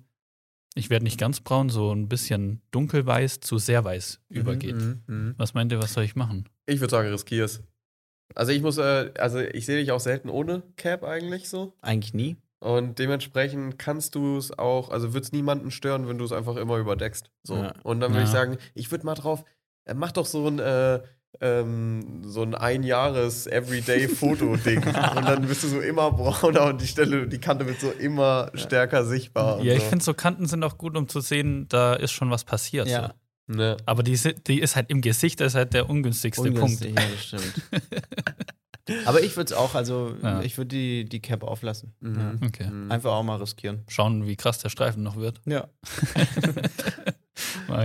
ich werde nicht ganz braun, so ein bisschen dunkelweiß zu sehr weiß übergeht. Mhm, mhm. Was meint ihr, was soll ich machen? Ich würde sagen, riskier's. Also ich muss, äh, also ich sehe dich auch selten ohne Cap eigentlich so. Eigentlich nie. Und dementsprechend kannst du es auch, also wird es niemanden stören, wenn du es einfach immer überdeckst. So. Ja. Und dann würde ich Ja. sagen, ich würde mal drauf, äh, mach doch so ein, äh, ähm, so ein Ein-Jahres-Everyday-Foto-Ding. und dann bist du so immer brauner und die Stelle, die Kante wird so immer stärker sichtbar. Ja, ich so. finde so Kanten sind auch gut, um zu sehen, da ist schon was passiert. Ja, So. Ne. Aber die, die ist halt im Gesicht, das ist halt der ungünstigste ungünstig, Punkt. ja, das stimmt. Aber ich würde es auch, also Ja. ich würde die, die Cap auflassen. Mhm. Okay. Mhm. Einfach auch mal riskieren. Schauen, wie krass der Streifen noch wird. Ja.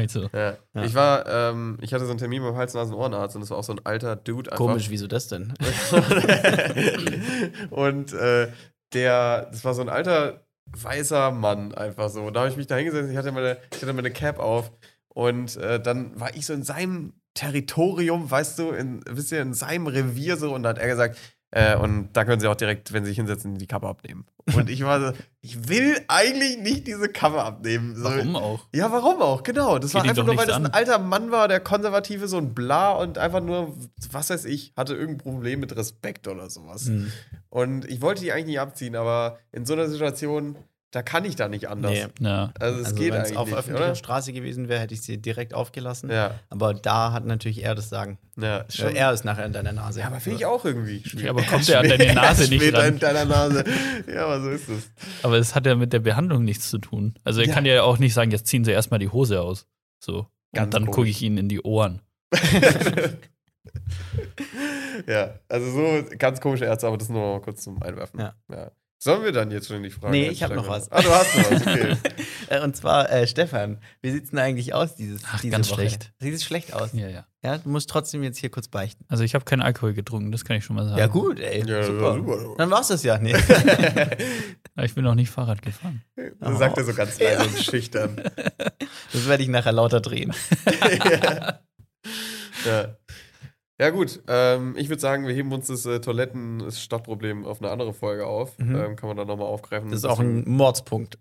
So. Ja. Ja. Ich war, ähm, ich hatte so einen Termin beim Hals-Nasen-Ohrenarzt und das war auch so ein alter Dude. Einfach. Komisch, wieso das denn? und äh, der, das war so ein alter weißer Mann einfach so. Da habe ich mich da hingesetzt, ich hatte meine, ich hatte meine Cap auf und äh, dann war ich so in seinem Territorium, weißt du, in, wisst ihr, in seinem Revier so und da hat er gesagt, äh, und da können sie auch direkt, wenn sie sich hinsetzen, die Kappe abnehmen. Und ich war so, ich will eigentlich nicht diese Kappe abnehmen. So, Warum auch? ja, warum auch? Genau. Das Geht war einfach nur, weil das ein alter Mann war, der konservative, so ein Bla und einfach nur, was weiß ich, hatte irgendein Problem mit Respekt oder sowas. Hm. Und ich wollte die eigentlich nicht abziehen, aber in so einer Situation, da kann ich da nicht anders. Nee. Ja. Also es Also geht wenn es eigentlich auf öffentlicher oder? Straße gewesen wäre, hätte ich sie direkt aufgelassen. Ja, Aber da hat natürlich er das Sagen. ja. Äh, Schon. er ist nachher in deiner Nase. ja, aber finde ich auch irgendwie. Ja, aber kommt er an deine Nase nicht Später ran? in deiner Nase. Ja, aber so ist es. Aber es hat ja mit der Behandlung nichts zu tun. Also er Ja. kann ja auch nicht sagen, jetzt ziehen sie erstmal die Hose aus. So. Ganz Und dann gucke ich ihnen in die Ohren. Ja, also so ganz komische Ärzte, aber das nur mal kurz zum Einwerfen. Ja. Sollen wir dann jetzt schon die Frage Nee, ich hab einsteigen? noch was. Ah, du hast noch was, okay. Äh, Und zwar, äh, Stefan, wie sieht's denn eigentlich aus dieses, Ach, diese ganz Woche? schlecht. Sieht es schlecht aus? Ja, ja. Ja, du musst trotzdem jetzt hier kurz beichten. Also ich habe keinen Alkohol getrunken, das kann ich schon mal sagen. Ja, gut, ey. Ja, super. super. Dann war's das ja. Nee. Ich bin noch nicht Fahrrad gefahren. Das sagt er so ganz leise und schüchtern. Das werde ich nachher lauter drehen. ja. ja, gut. Ähm, ich würde sagen, wir heben uns das äh, Toiletten-Stadtproblem auf eine andere Folge auf. Mhm. Ähm, kann man dann nochmal aufgreifen. Das ist auch ein Mordspunkt.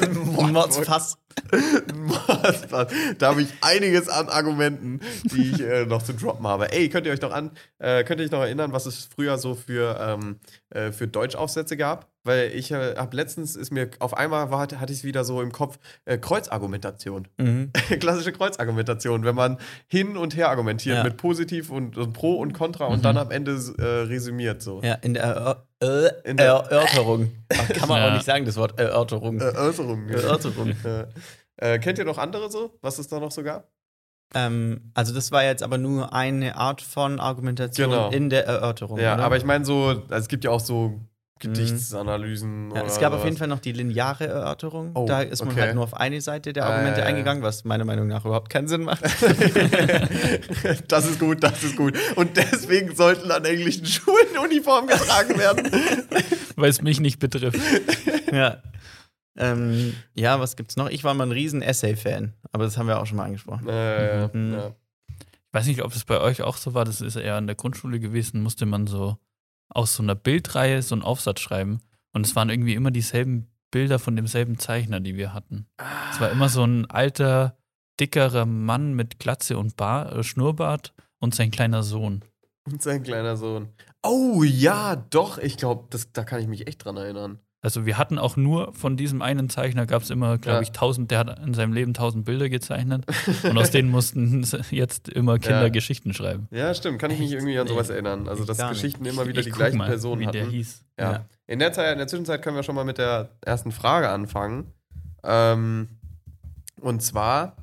Ein Mordsfass. Mordspaß. Da habe ich einiges an Argumenten, die ich äh, noch zu droppen habe. Ey, könnt ihr euch noch an, äh, könnt ihr euch noch erinnern, was es früher so für, ähm, äh, für Deutschaufsätze gab? Weil ich äh, habe letztens ist mir auf einmal war, hatte ich es wieder so im Kopf äh, Kreuzargumentation. Mhm. Klassische Kreuzargumentation, wenn man hin und her argumentiert Ja. mit positiv und, und pro und contra und dann am Ende äh, resümiert so. Ja, in der äh, In der- Erörterung. Ach, kann man Ja. auch nicht sagen, das Wort Erörterung. Erörterung. Erörterung. Äh, äh, kennt ihr noch andere so, was es da noch so gab? Ähm, also das war jetzt aber nur eine Art von Argumentation Genau. in der Erörterung. Ja, oder? aber ich meine so, also es gibt ja auch so Gedichtsanalysen. Ja, es gab auf jeden Fall noch die lineare Erörterung. Oh, da ist man okay. halt nur auf eine Seite der Ah, Argumente ja. eingegangen, was meiner Meinung nach überhaupt keinen Sinn macht. das ist gut, das ist gut. Und deswegen sollten an englischen Schulen Uniformen getragen werden. Weil es mich nicht betrifft. ja. Ähm, ja, was gibt's noch? Ich war mal ein riesen Essay-Fan, aber das haben wir auch schon mal angesprochen. äh, Mhm. ja. Ich weiß nicht, ob es bei euch auch so war, das ist eher in der Grundschule gewesen, musste man so aus so einer Bildreihe so einen Aufsatz schreiben. Und es waren irgendwie immer dieselben Bilder von demselben Zeichner, die wir hatten. Es war immer so ein alter, dickerer Mann mit Glatze und Bar, äh, Schnurrbart und sein kleiner Sohn. Und sein kleiner Sohn. Oh ja, doch, ich glaube, da kann ich mich echt dran erinnern. Also wir hatten auch nur von diesem einen Zeichner gab es immer, glaube Ja. ich, tausend, der hat in seinem Leben tausend Bilder gezeichnet. und aus denen mussten jetzt immer Kinder Ja. Geschichten schreiben. Ja, stimmt, kann ich mich Echt? irgendwie an sowas Nee, erinnern. Also, dass. Geschichten immer wieder Ich die gleichen mal, Personen wie der hatten. hieß. Ja. Ja. In der Zeit, in der Zwischenzeit können wir schon mal mit der ersten Frage anfangen. Ähm, und zwar,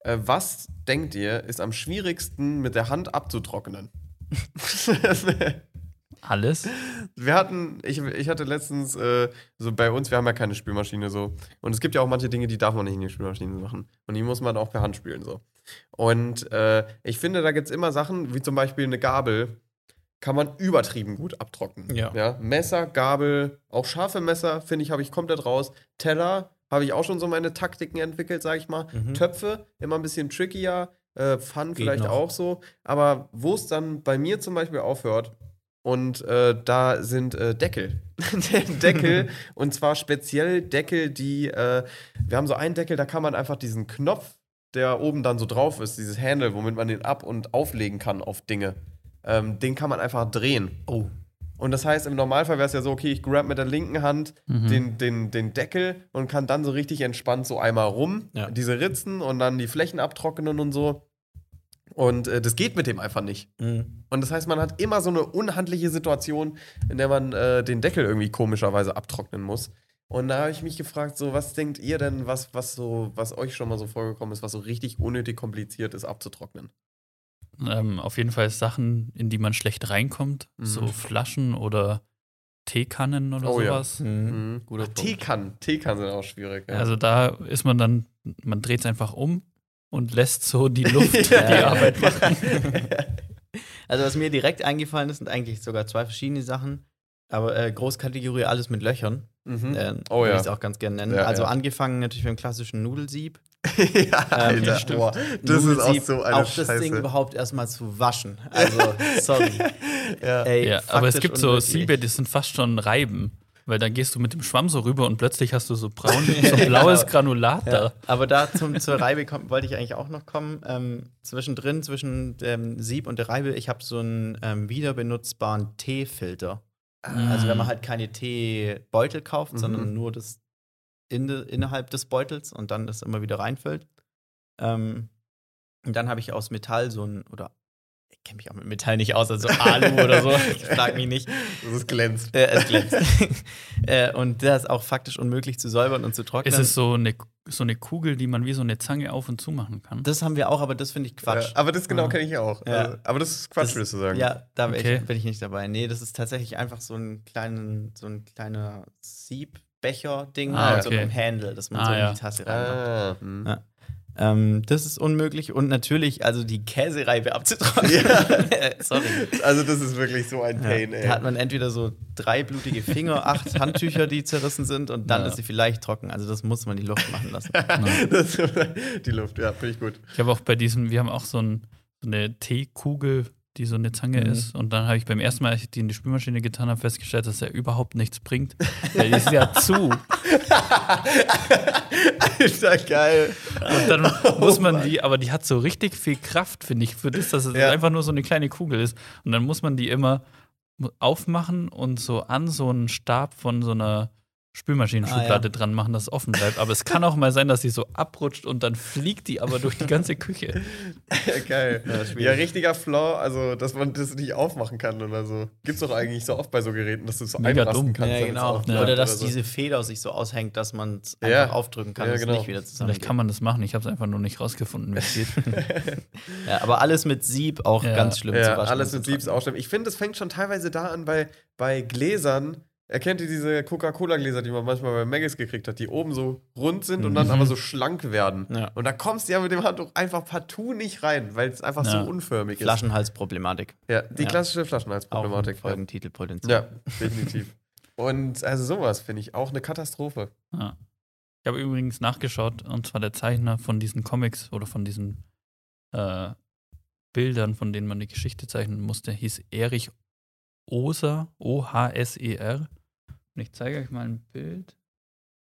äh, was denkt ihr, ist am schwierigsten mit der Hand abzutrocknen? Alles? wir hatten, ich, ich hatte letztens, äh, so bei uns, wir haben ja keine Spülmaschine so. Und es gibt ja auch manche Dinge, die darf man nicht in die Spülmaschine machen. Und die muss man auch per Hand spülen so. Und äh, ich finde, da gibt es immer Sachen, wie zum Beispiel eine Gabel, kann man übertrieben gut abtrocknen. Ja. Messer, Gabel, auch scharfe Messer, finde ich, habe ich komplett raus. Teller, habe ich auch schon so meine Taktiken entwickelt, sage ich mal. Mhm. Töpfe, immer ein bisschen trickier. Äh, Pfannen Geht vielleicht noch. auch so. Aber wo es dann bei mir zum Beispiel aufhört, und äh, da sind äh, Deckel. Deckel, und zwar speziell Deckel, die, äh, wir haben so einen Deckel, da kann man einfach diesen Knopf, der oben dann so drauf ist, dieses Handle, womit man den ab- und auflegen kann auf Dinge, ähm, den kann man einfach drehen. Oh. Und das heißt, im Normalfall wäre es ja so, okay, ich grab mit der linken Hand Mhm. den, den, den Deckel und kann dann so richtig entspannt so einmal rum, Ja. diese Ritzen und dann die Flächen abtrocknen und so. Und äh, das geht mit dem einfach nicht. Mhm. Und das heißt, man hat immer so eine unhandliche Situation, in der man äh, den Deckel irgendwie komischerweise abtrocknen muss. Und da habe ich mich gefragt, so, was denkt ihr denn, was, was so, was euch schon mal so vorgekommen ist, was so richtig unnötig kompliziert ist abzutrocknen? Ähm, auf jeden Fall Sachen, in die man schlecht reinkommt. Mhm. So Flaschen oder Teekannen oder Oh ja. sowas. Mhm. Guter Ach. Teekannen. Teekannen sind auch schwierig. Ja. Also da ist man dann, man dreht es einfach um und lässt so die Luft die Arbeit machen. Also, was mir direkt eingefallen ist, sind eigentlich sogar zwei verschiedene Sachen. Aber äh, Großkategorie alles mit Löchern. mhm. Äh, Oh würde ja. ich es auch ganz gerne nennen. Ja, also ja. angefangen natürlich beim klassischen Nudelsieb. ja, Alter. stimmt. Boah, das ist auch Nudelsieb, so eine Auch das Scheiße. Ding überhaupt erstmal zu waschen. Also, sorry. ja. Ey, Ja, aber es gibt so. Siebe, die sind fast schon Reiben. Weil dann gehst du mit dem Schwamm so rüber und plötzlich hast du so braun, so blaues Granulat Ja, da. aber da zum, zur Reibe kommt, wollte ich eigentlich auch noch kommen. Ähm, zwischendrin, zwischen dem Sieb und der Reibe, ich habe so einen ähm, wiederbenutzbaren Teefilter. Also wenn man halt keine Teebeutel kauft, Mhm. sondern nur das in, innerhalb des Beutels und dann das immer wieder reinfüllt. Ähm, und dann habe ich aus Metall so ein, oder kenne mich auch mit Metall nicht aus, also Alu oder so, ich frag mich nicht. Das ist glänzt. Äh, es glänzt. äh, und das ist auch faktisch unmöglich zu säubern und zu trocknen. Ist es so eine, so eine Kugel, die man wie so eine Zange auf und zu machen kann? das haben wir auch, aber das finde ich Quatsch. Ja, aber das genau Ja. kenne ich auch. Ja. Also, aber das ist Quatsch, Das- würdest du sagen. Ja, da bin, Okay. ich, bin ich nicht dabei. Nee, das ist tatsächlich einfach so ein, kleinen, so ein kleiner Siebbecher-Ding Ah, mit so okay. einem Handle, dass man Ah, so in die Tasse reinmacht. Ah, hm. Ja. Ähm, das ist unmöglich und natürlich, also die Käsereibe abzutrocknen. Ja. Sorry. Also, das ist wirklich so ein Pain, Ja, ey. da hat man entweder so drei blutige Finger, acht Handtücher, die zerrissen sind und dann Ja. ist sie vielleicht trocken. Also das muss man die Luft machen lassen. das, die Luft, ja, finde ich gut. Ich habe auch bei diesem, wir haben auch so, ein, so eine Teekugel, die so eine Zange Mhm. ist. Und dann habe ich beim ersten Mal, als ich die in die Spülmaschine getan habe, festgestellt, dass er überhaupt nichts bringt. Weil die ist ja zu. Alter, geil. Und dann muss man die, aber die hat so richtig viel Kraft, finde ich, für das, dass es Ja. einfach nur so eine kleine Kugel ist. Und dann muss man die immer aufmachen und so an so einen Stab von so einer Spülmaschinenschublade Ah, ja. dran machen, dass es offen bleibt. Aber es kann auch mal sein, dass sie so abrutscht und dann fliegt die aber durch die ganze Küche. Geil. Ja, Ja, richtiger Flaw, also, dass man das nicht aufmachen kann oder so. Gibt's doch eigentlich so oft bei so Geräten, dass du es so Mega einrasten dumm. kannst. ja, genau. Oder dass so. diese Feder sich so aushängt, dass man es Ja. einfach aufdrücken kann Ja, genau. nicht wieder zusammen. Vielleicht kann man das machen. Ich habe es einfach nur nicht rausgefunden, wie es geht. Ja, aber alles mit Sieb auch Ja. ganz schlimm zu Ja, waschen. alles mit zu Siebs trocknen. ausschneiden. Ich finde, es fängt schon teilweise da an bei, bei Gläsern. Erkennt ihr diese Coca-Cola-Gläser, die man manchmal bei Maggis gekriegt hat, die oben so rund sind und dann Mhm. aber so schlank werden? Ja. Und da kommst du ja mit dem Handtuch einfach partout nicht rein, weil es einfach Ja. so unförmig Flaschenhalsproblematik. ist. Ja, die Ja. klassische Auch Flaschenhalsproblematik. Ja. Folgentitelpotenzial. ja, definitiv. Und also sowas finde ich auch eine Katastrophe. Ich habe übrigens nachgeschaut, und zwar der Zeichner von diesen Comics oder von diesen äh, Bildern, von denen man die Geschichte zeichnen musste, hieß Erich Oser, O-H-S-E-R. Und ich zeige euch mal ein Bild.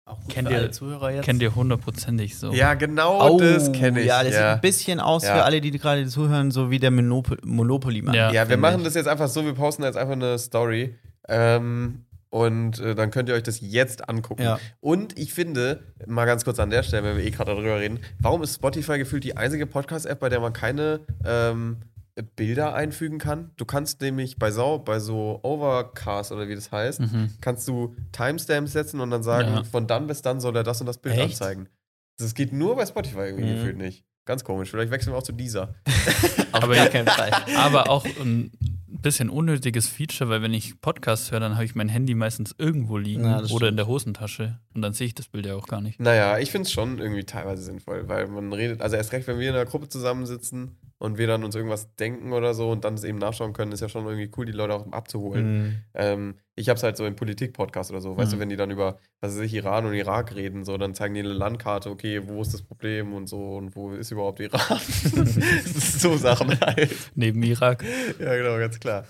Auch Kennt für ihr- alle Zuhörer jetzt? Kennt ihr hundertprozentig so. Ja, genau das kenne ich. Ja, das sieht ja. ein bisschen aus Ja. für alle, die gerade zuhören, so wie der Monop Monopoly-Mann. Ja. Ja, wir machen ich. das jetzt einfach so, wir posten jetzt einfach eine Story. Ähm, und äh, dann könnt ihr euch das jetzt angucken. Ja. Und ich finde, mal ganz kurz an der Stelle, wenn wir eh gerade darüber reden, warum ist Spotify gefühlt die einzige Podcast-App, bei der man keine ähm, Bilder einfügen kann? Du kannst nämlich bei, Sau, bei so Overcast oder wie das heißt, Mhm. kannst du Timestamps setzen und dann sagen, Ja. von dann bis dann soll er das und das Bild Echt? anzeigen. Das geht nur bei Spotify irgendwie Mhm. gefühlt nicht. Ganz komisch. Vielleicht wechseln wir auch zu dieser. Aber. Aber auch ein bisschen unnötiges Feature, weil wenn ich Podcasts höre, dann habe ich mein Handy meistens irgendwo liegen das oder in stimmt. der Hosentasche. Und dann sehe ich das Bild ja auch gar nicht. Naja, ich finde es schon irgendwie teilweise sinnvoll, weil man redet, also erst recht, wenn wir in einer Gruppe zusammensitzen und wir dann uns irgendwas denken oder so und dann es eben nachschauen können, ist ja schon irgendwie cool, die Leute auch abzuholen. Mhm. Ähm, ich habe es halt so im Politik-Podcast oder so, weißt Mhm. du, wenn die dann über, was weiß ich, Iran und Irak reden, so, dann zeigen die eine Landkarte, okay, wo ist das Problem und so und wo ist überhaupt Iran? das ist so Sachen halt. Neben Irak. Ja, genau, ganz klar.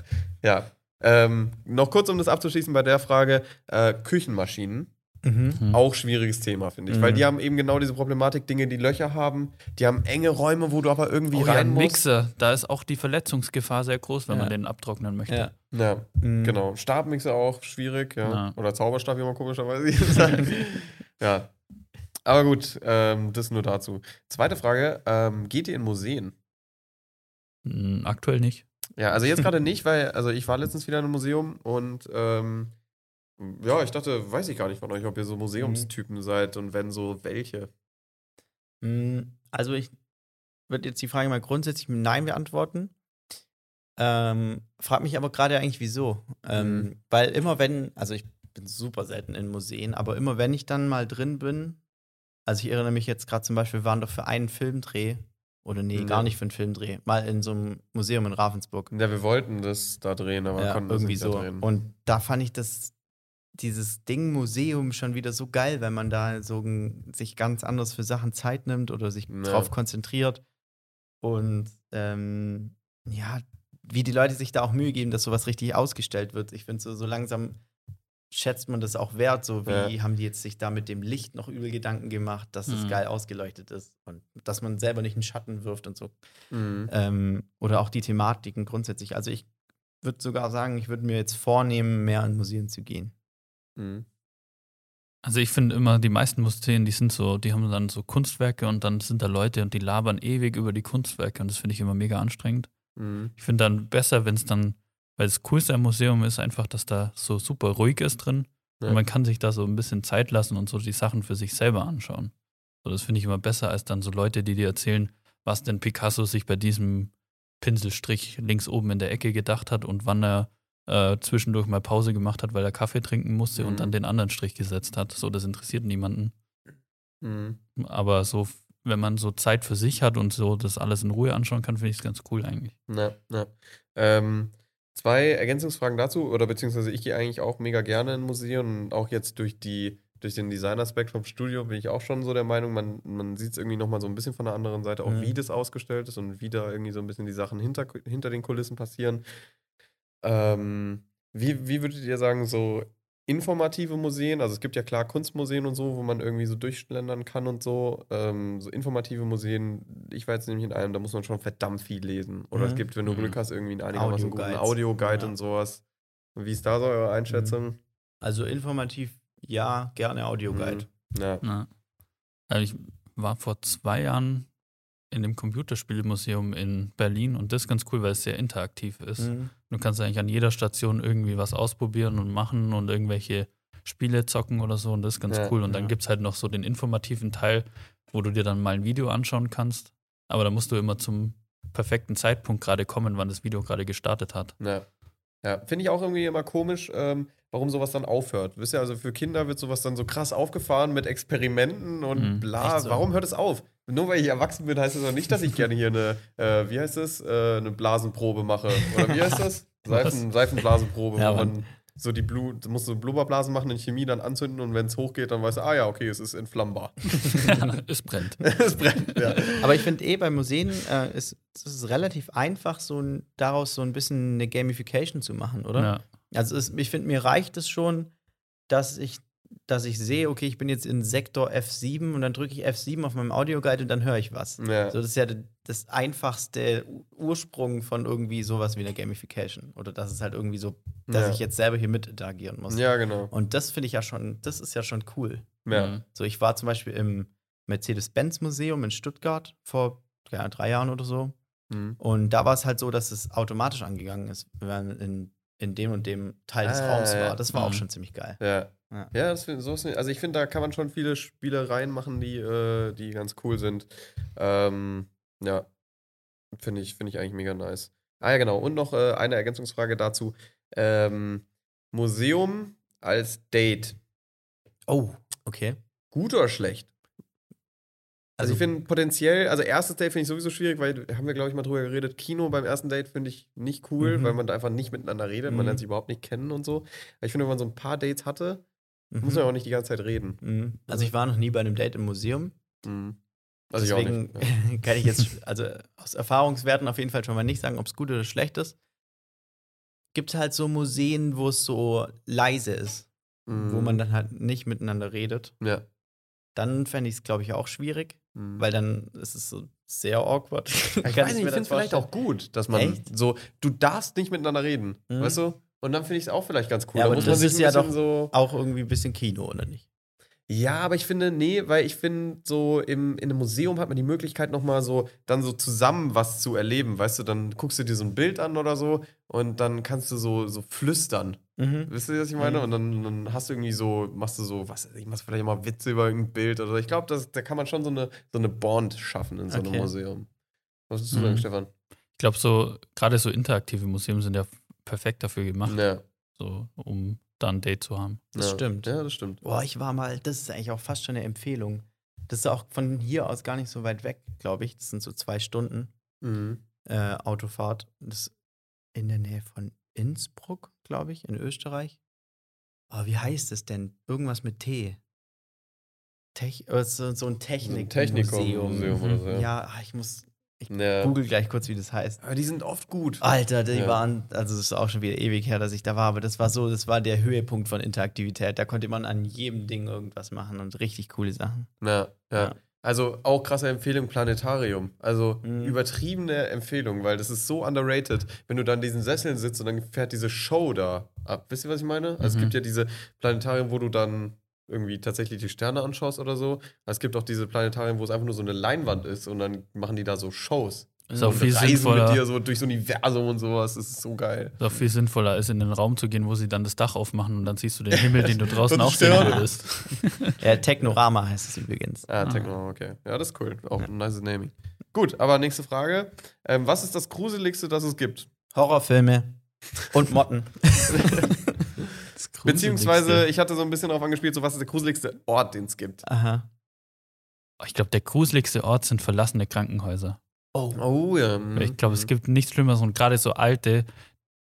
Ja. Ähm, noch kurz, um das abzuschließen bei der Frage: äh, Küchenmaschinen. Mhm. Auch schwieriges Thema, finde ich. Mhm. Weil die haben eben genau diese Problematik, Dinge, die Löcher haben. Die haben enge Räume, wo du aber irgendwie Oh ja, rein ein musst. Mixer, da ist auch die Verletzungsgefahr sehr groß, wenn Ja. man den abtrocknen möchte. Ja. Ja, Mhm. genau. Stabmixer auch schwierig, ja. Ja. Oder Zauberstab, wie man komischerweise sagt. ja. Aber gut, ähm, das nur dazu. Zweite Frage: ähm, Geht ihr in Museen? Hm, aktuell nicht. Ja, also jetzt gerade nicht, weil, also ich war letztens wieder in einem Museum und ähm, ja, ich dachte, weiß ich gar nicht von euch, ob ihr so Museumstypen seid und wenn so, welche. Mm, Also ich würde jetzt die Frage mal grundsätzlich mit Nein beantworten. Ähm, frag mich aber gerade eigentlich wieso. Ähm, Mhm. Weil immer wenn, also ich bin super selten in Museen, aber immer wenn ich dann mal drin bin, also ich erinnere mich jetzt gerade zum Beispiel, wir waren doch für einen Filmdreh, oder nee, Ja. gar nicht für einen Filmdreh, mal in so einem Museum in Ravensburg. Ja, wir wollten das da drehen, aber Ja, konnten das irgendwie nicht so. da drehen. Und da fand ich das, dieses Ding Museum schon wieder so geil, wenn man da so sich ganz anders für Sachen Zeit nimmt oder sich Ja. drauf konzentriert. Und ähm, ja, wie die Leute sich da auch Mühe geben, dass sowas richtig ausgestellt wird. Ich finde, so, so langsam schätzt man das auch wert. So wie Ja. haben die jetzt sich da mit dem Licht noch übel Gedanken gemacht, dass es Mhm. geil ausgeleuchtet ist und dass man selber nicht einen Schatten wirft und so. Mhm. Ähm, oder auch die Thematiken grundsätzlich. Also ich würde sogar sagen, ich würde mir jetzt vornehmen, mehr in Museen zu gehen. Mhm. Also ich finde immer, die meisten Museen, die sind so, die haben dann so Kunstwerke und dann sind da Leute und die labern ewig über die Kunstwerke und das finde ich immer mega anstrengend. Mhm. Ich finde dann besser, wenn es dann, weil das Coolste am Museum ist einfach, dass da so super ruhig ist drin Ja. und man kann sich da so ein bisschen Zeit lassen und so die Sachen für sich selber anschauen. So, das finde ich immer besser als dann so Leute, die dir erzählen, was denn Picasso sich bei diesem Pinselstrich links oben in der Ecke gedacht hat und wann er äh, zwischendurch mal Pause gemacht hat, weil er Kaffee trinken musste Mhm. und dann den anderen Strich gesetzt hat. So, das interessiert niemanden. Mhm. Aber so, wenn man so Zeit für sich hat und so das alles in Ruhe anschauen kann, finde ich es ganz cool eigentlich. Ja, ja. Ähm, zwei Ergänzungsfragen dazu, oder beziehungsweise ich gehe eigentlich auch mega gerne in Museen und auch jetzt durch die durch den Designaspekt vom Studio bin ich auch schon so der Meinung, man, man sieht es irgendwie nochmal so ein bisschen von der anderen Seite, auch Mhm. wie das ausgestellt ist und wie da irgendwie so ein bisschen die Sachen hinter, hinter den Kulissen passieren. Ähm, wie, wie würdet ihr sagen, so informative Museen, also es gibt ja klar Kunstmuseen und so, wo man irgendwie so durchschlendern kann und so. Ähm, so informative Museen, ich war jetzt nämlich in einem, da muss man schon verdammt viel lesen. Oder es Mhm. gibt, wenn du Mhm. Glück hast, irgendwie einen einigermaßen guten. Audioguide Ja. und sowas. Wie ist da so eure Einschätzung? Also informativ, ja, gerne Audioguide. Mhm. Ja. Ja. Also ich war vor zwei Jahren in dem Computerspielmuseum in Berlin und das ist ganz cool, weil es sehr interaktiv ist. Mhm. Du kannst eigentlich an jeder Station irgendwie was ausprobieren und machen und irgendwelche Spiele zocken oder so und das ist ganz Ja, cool. Und dann ja. gibt es halt noch so den informativen Teil, wo du dir dann mal ein Video anschauen kannst. Aber da musst du immer zum perfekten Zeitpunkt gerade kommen, wann das Video gerade gestartet hat. Ja. Ja, finde ich auch irgendwie immer komisch, ähm, warum sowas dann aufhört. Wisst ihr, also für Kinder wird sowas dann so krass aufgefahren mit Experimenten und Mhm. bla. So? Warum hört es auf? Nur weil ich erwachsen bin, heißt das doch nicht, dass ich gerne hier eine, äh, wie heißt das, äh, eine Blasenprobe mache. Oder wie heißt das? Seifen, Seifenblasenprobe, Ja, wo man so die Blu du musst so Blubberblasen machen in Chemie, dann anzünden und wenn es hochgeht, dann weißt du, ah ja, okay, es ist entflammbar. es brennt. es brennt, ja. Aber ich finde eh bei Museen äh, ist es ist relativ einfach, so ein, daraus so ein bisschen eine Gamification zu machen, oder? Ja. Also es, ich finde, mir reicht es schon, dass ich, dass ich sehe, okay, ich bin jetzt in Sektor F7 und dann drücke ich F7 auf meinem Audioguide und dann höre ich was. ja. So, das ist ja das einfachste Ursprung von irgendwie sowas wie einer Gamification. Oder dass es halt irgendwie so, dass Ja. ich jetzt selber hier mit interagieren muss. ja, genau. Und das finde ich ja schon, das ist ja schon cool. Ja. Mhm. So, ich war zum Beispiel im Mercedes-Benz-Museum in Stuttgart vor ja, drei Jahren oder so. Mhm. Und da war es halt so, dass es automatisch angegangen ist, wenn man in, in dem und dem Teil des Ah, Raums war. Das war auch Mhm. schon ziemlich geil. Ja. Ja. Ja, das find, so ist, also ich finde, da kann man schon viele Spielereien machen, die, äh, die ganz cool sind. Ähm, ja, finde ich, finde ich eigentlich mega nice. Ah ja, genau. Und noch äh, eine Ergänzungsfrage dazu. Ähm, Museum als Date. Oh, okay. Gut oder schlecht? Also, Also- ich finde potenziell, also erstes Date finde ich sowieso schwierig, weil haben wir, glaube ich, mal drüber geredet. Kino beim ersten Date finde ich nicht cool, Mhm. weil man da einfach nicht miteinander redet, man Mhm. lernt sich überhaupt nicht kennen und so. Aber ich finde, wenn man so ein paar Dates hatte, Mhm. muss man auch nicht die ganze Zeit reden. Mhm. Also ich war noch nie bei einem Date im Museum. Mhm. Also ich auch Deswegen nicht. Ja. kann ich jetzt, also aus Erfahrungswerten auf jeden Fall schon mal nicht sagen, ob es gut oder schlecht ist. Gibt halt so Museen, wo es so leise ist. Mhm. wo man dann halt nicht miteinander redet, Ja. dann fände ich es, glaube ich, auch schwierig, Mhm. weil dann ist es so sehr awkward. Ich weiß nicht, ich finde es vielleicht auch gut, dass man Echt? so, du darfst nicht miteinander reden, Mhm. weißt du? Und dann finde ich es auch vielleicht ganz cool. Ja, da aber muss das ist ja doch- so. Auch irgendwie ein bisschen Kino, oder nicht? Ja, aber ich finde, nee, weil ich finde, so im, in einem Museum hat man die Möglichkeit, nochmal so, dann so zusammen was zu erleben. Weißt du, dann guckst du dir so ein Bild an oder so und dann kannst du so, so flüstern. Mhm. Wisst ihr, was ich meine? Mhm. Und dann, dann hast du irgendwie so, machst du so, was ich machst vielleicht mal Witze über irgendein Bild oder so. Ich glaube, da kann man schon so eine, so eine Bond schaffen in so einem Okay. Museum. Was würdest du Mhm. sagen, Stefan? Ich glaube, so, gerade so interaktive Museen sind ja perfekt dafür gemacht, Ja, so, um da ein Date zu haben. Das ja. stimmt. Ja, das stimmt. Boah, ich war mal, das ist eigentlich auch fast schon eine Empfehlung. Das ist auch von hier aus gar nicht so weit weg, glaube ich. Das sind so zwei Stunden Mhm. äh, Autofahrt. Das ist in der Nähe von Innsbruck, glaube ich, in Österreich. Oh, wie heißt es denn? Irgendwas mit T. Tech, äh, so, so ein Technikmuseum. Technikum-Museum oder so, ja. Ja, ah, ich Ja. google gleich kurz, wie das heißt. Aber die sind oft gut. Alter, die Ja. waren, also das ist auch schon wieder ewig her, dass ich da war, aber das war so, das war der Höhepunkt von Interaktivität. Da konnte man an jedem Ding irgendwas machen und richtig coole Sachen. Ja, ja. Ja. Also auch krasse Empfehlung, Planetarium. Also Mhm. übertriebene Empfehlung, weil das ist so underrated. Wenn du dann in diesen Sesseln sitzt und dann fährt diese Show da ab. Wisst ihr, was ich meine? Also es Mhm. gibt ja diese Planetarium, wo du dann irgendwie tatsächlich die Sterne anschaust oder so. Es gibt auch diese Planetarium, wo es einfach nur so eine Leinwand ist und dann machen die da so Shows. Ist auch und viel reisen sinnvoller. mit dir so durchs Universum und sowas. Das ist so geil. Ist auch viel sinnvoller, ist in den Raum zu gehen, wo sie dann das Dach aufmachen und dann siehst du den Himmel, den du draußen auch sehen würdest. Ja, Technorama heißt es übrigens. Ah, Techno, okay. Ja, das ist cool. Auch ein nice Naming. Gut, aber nächste Frage. Ähm, was ist das Gruseligste, das es gibt? Horrorfilme und Motten. Das Beziehungsweise, ich hatte so ein bisschen darauf angespielt, so was ist der gruseligste Ort, den es gibt. Aha. Ich glaube, der gruseligste Ort sind verlassene Krankenhäuser. Oh. Oh ja. Weil Ich glaube, es gibt nichts Schlimmeres und gerade so alte,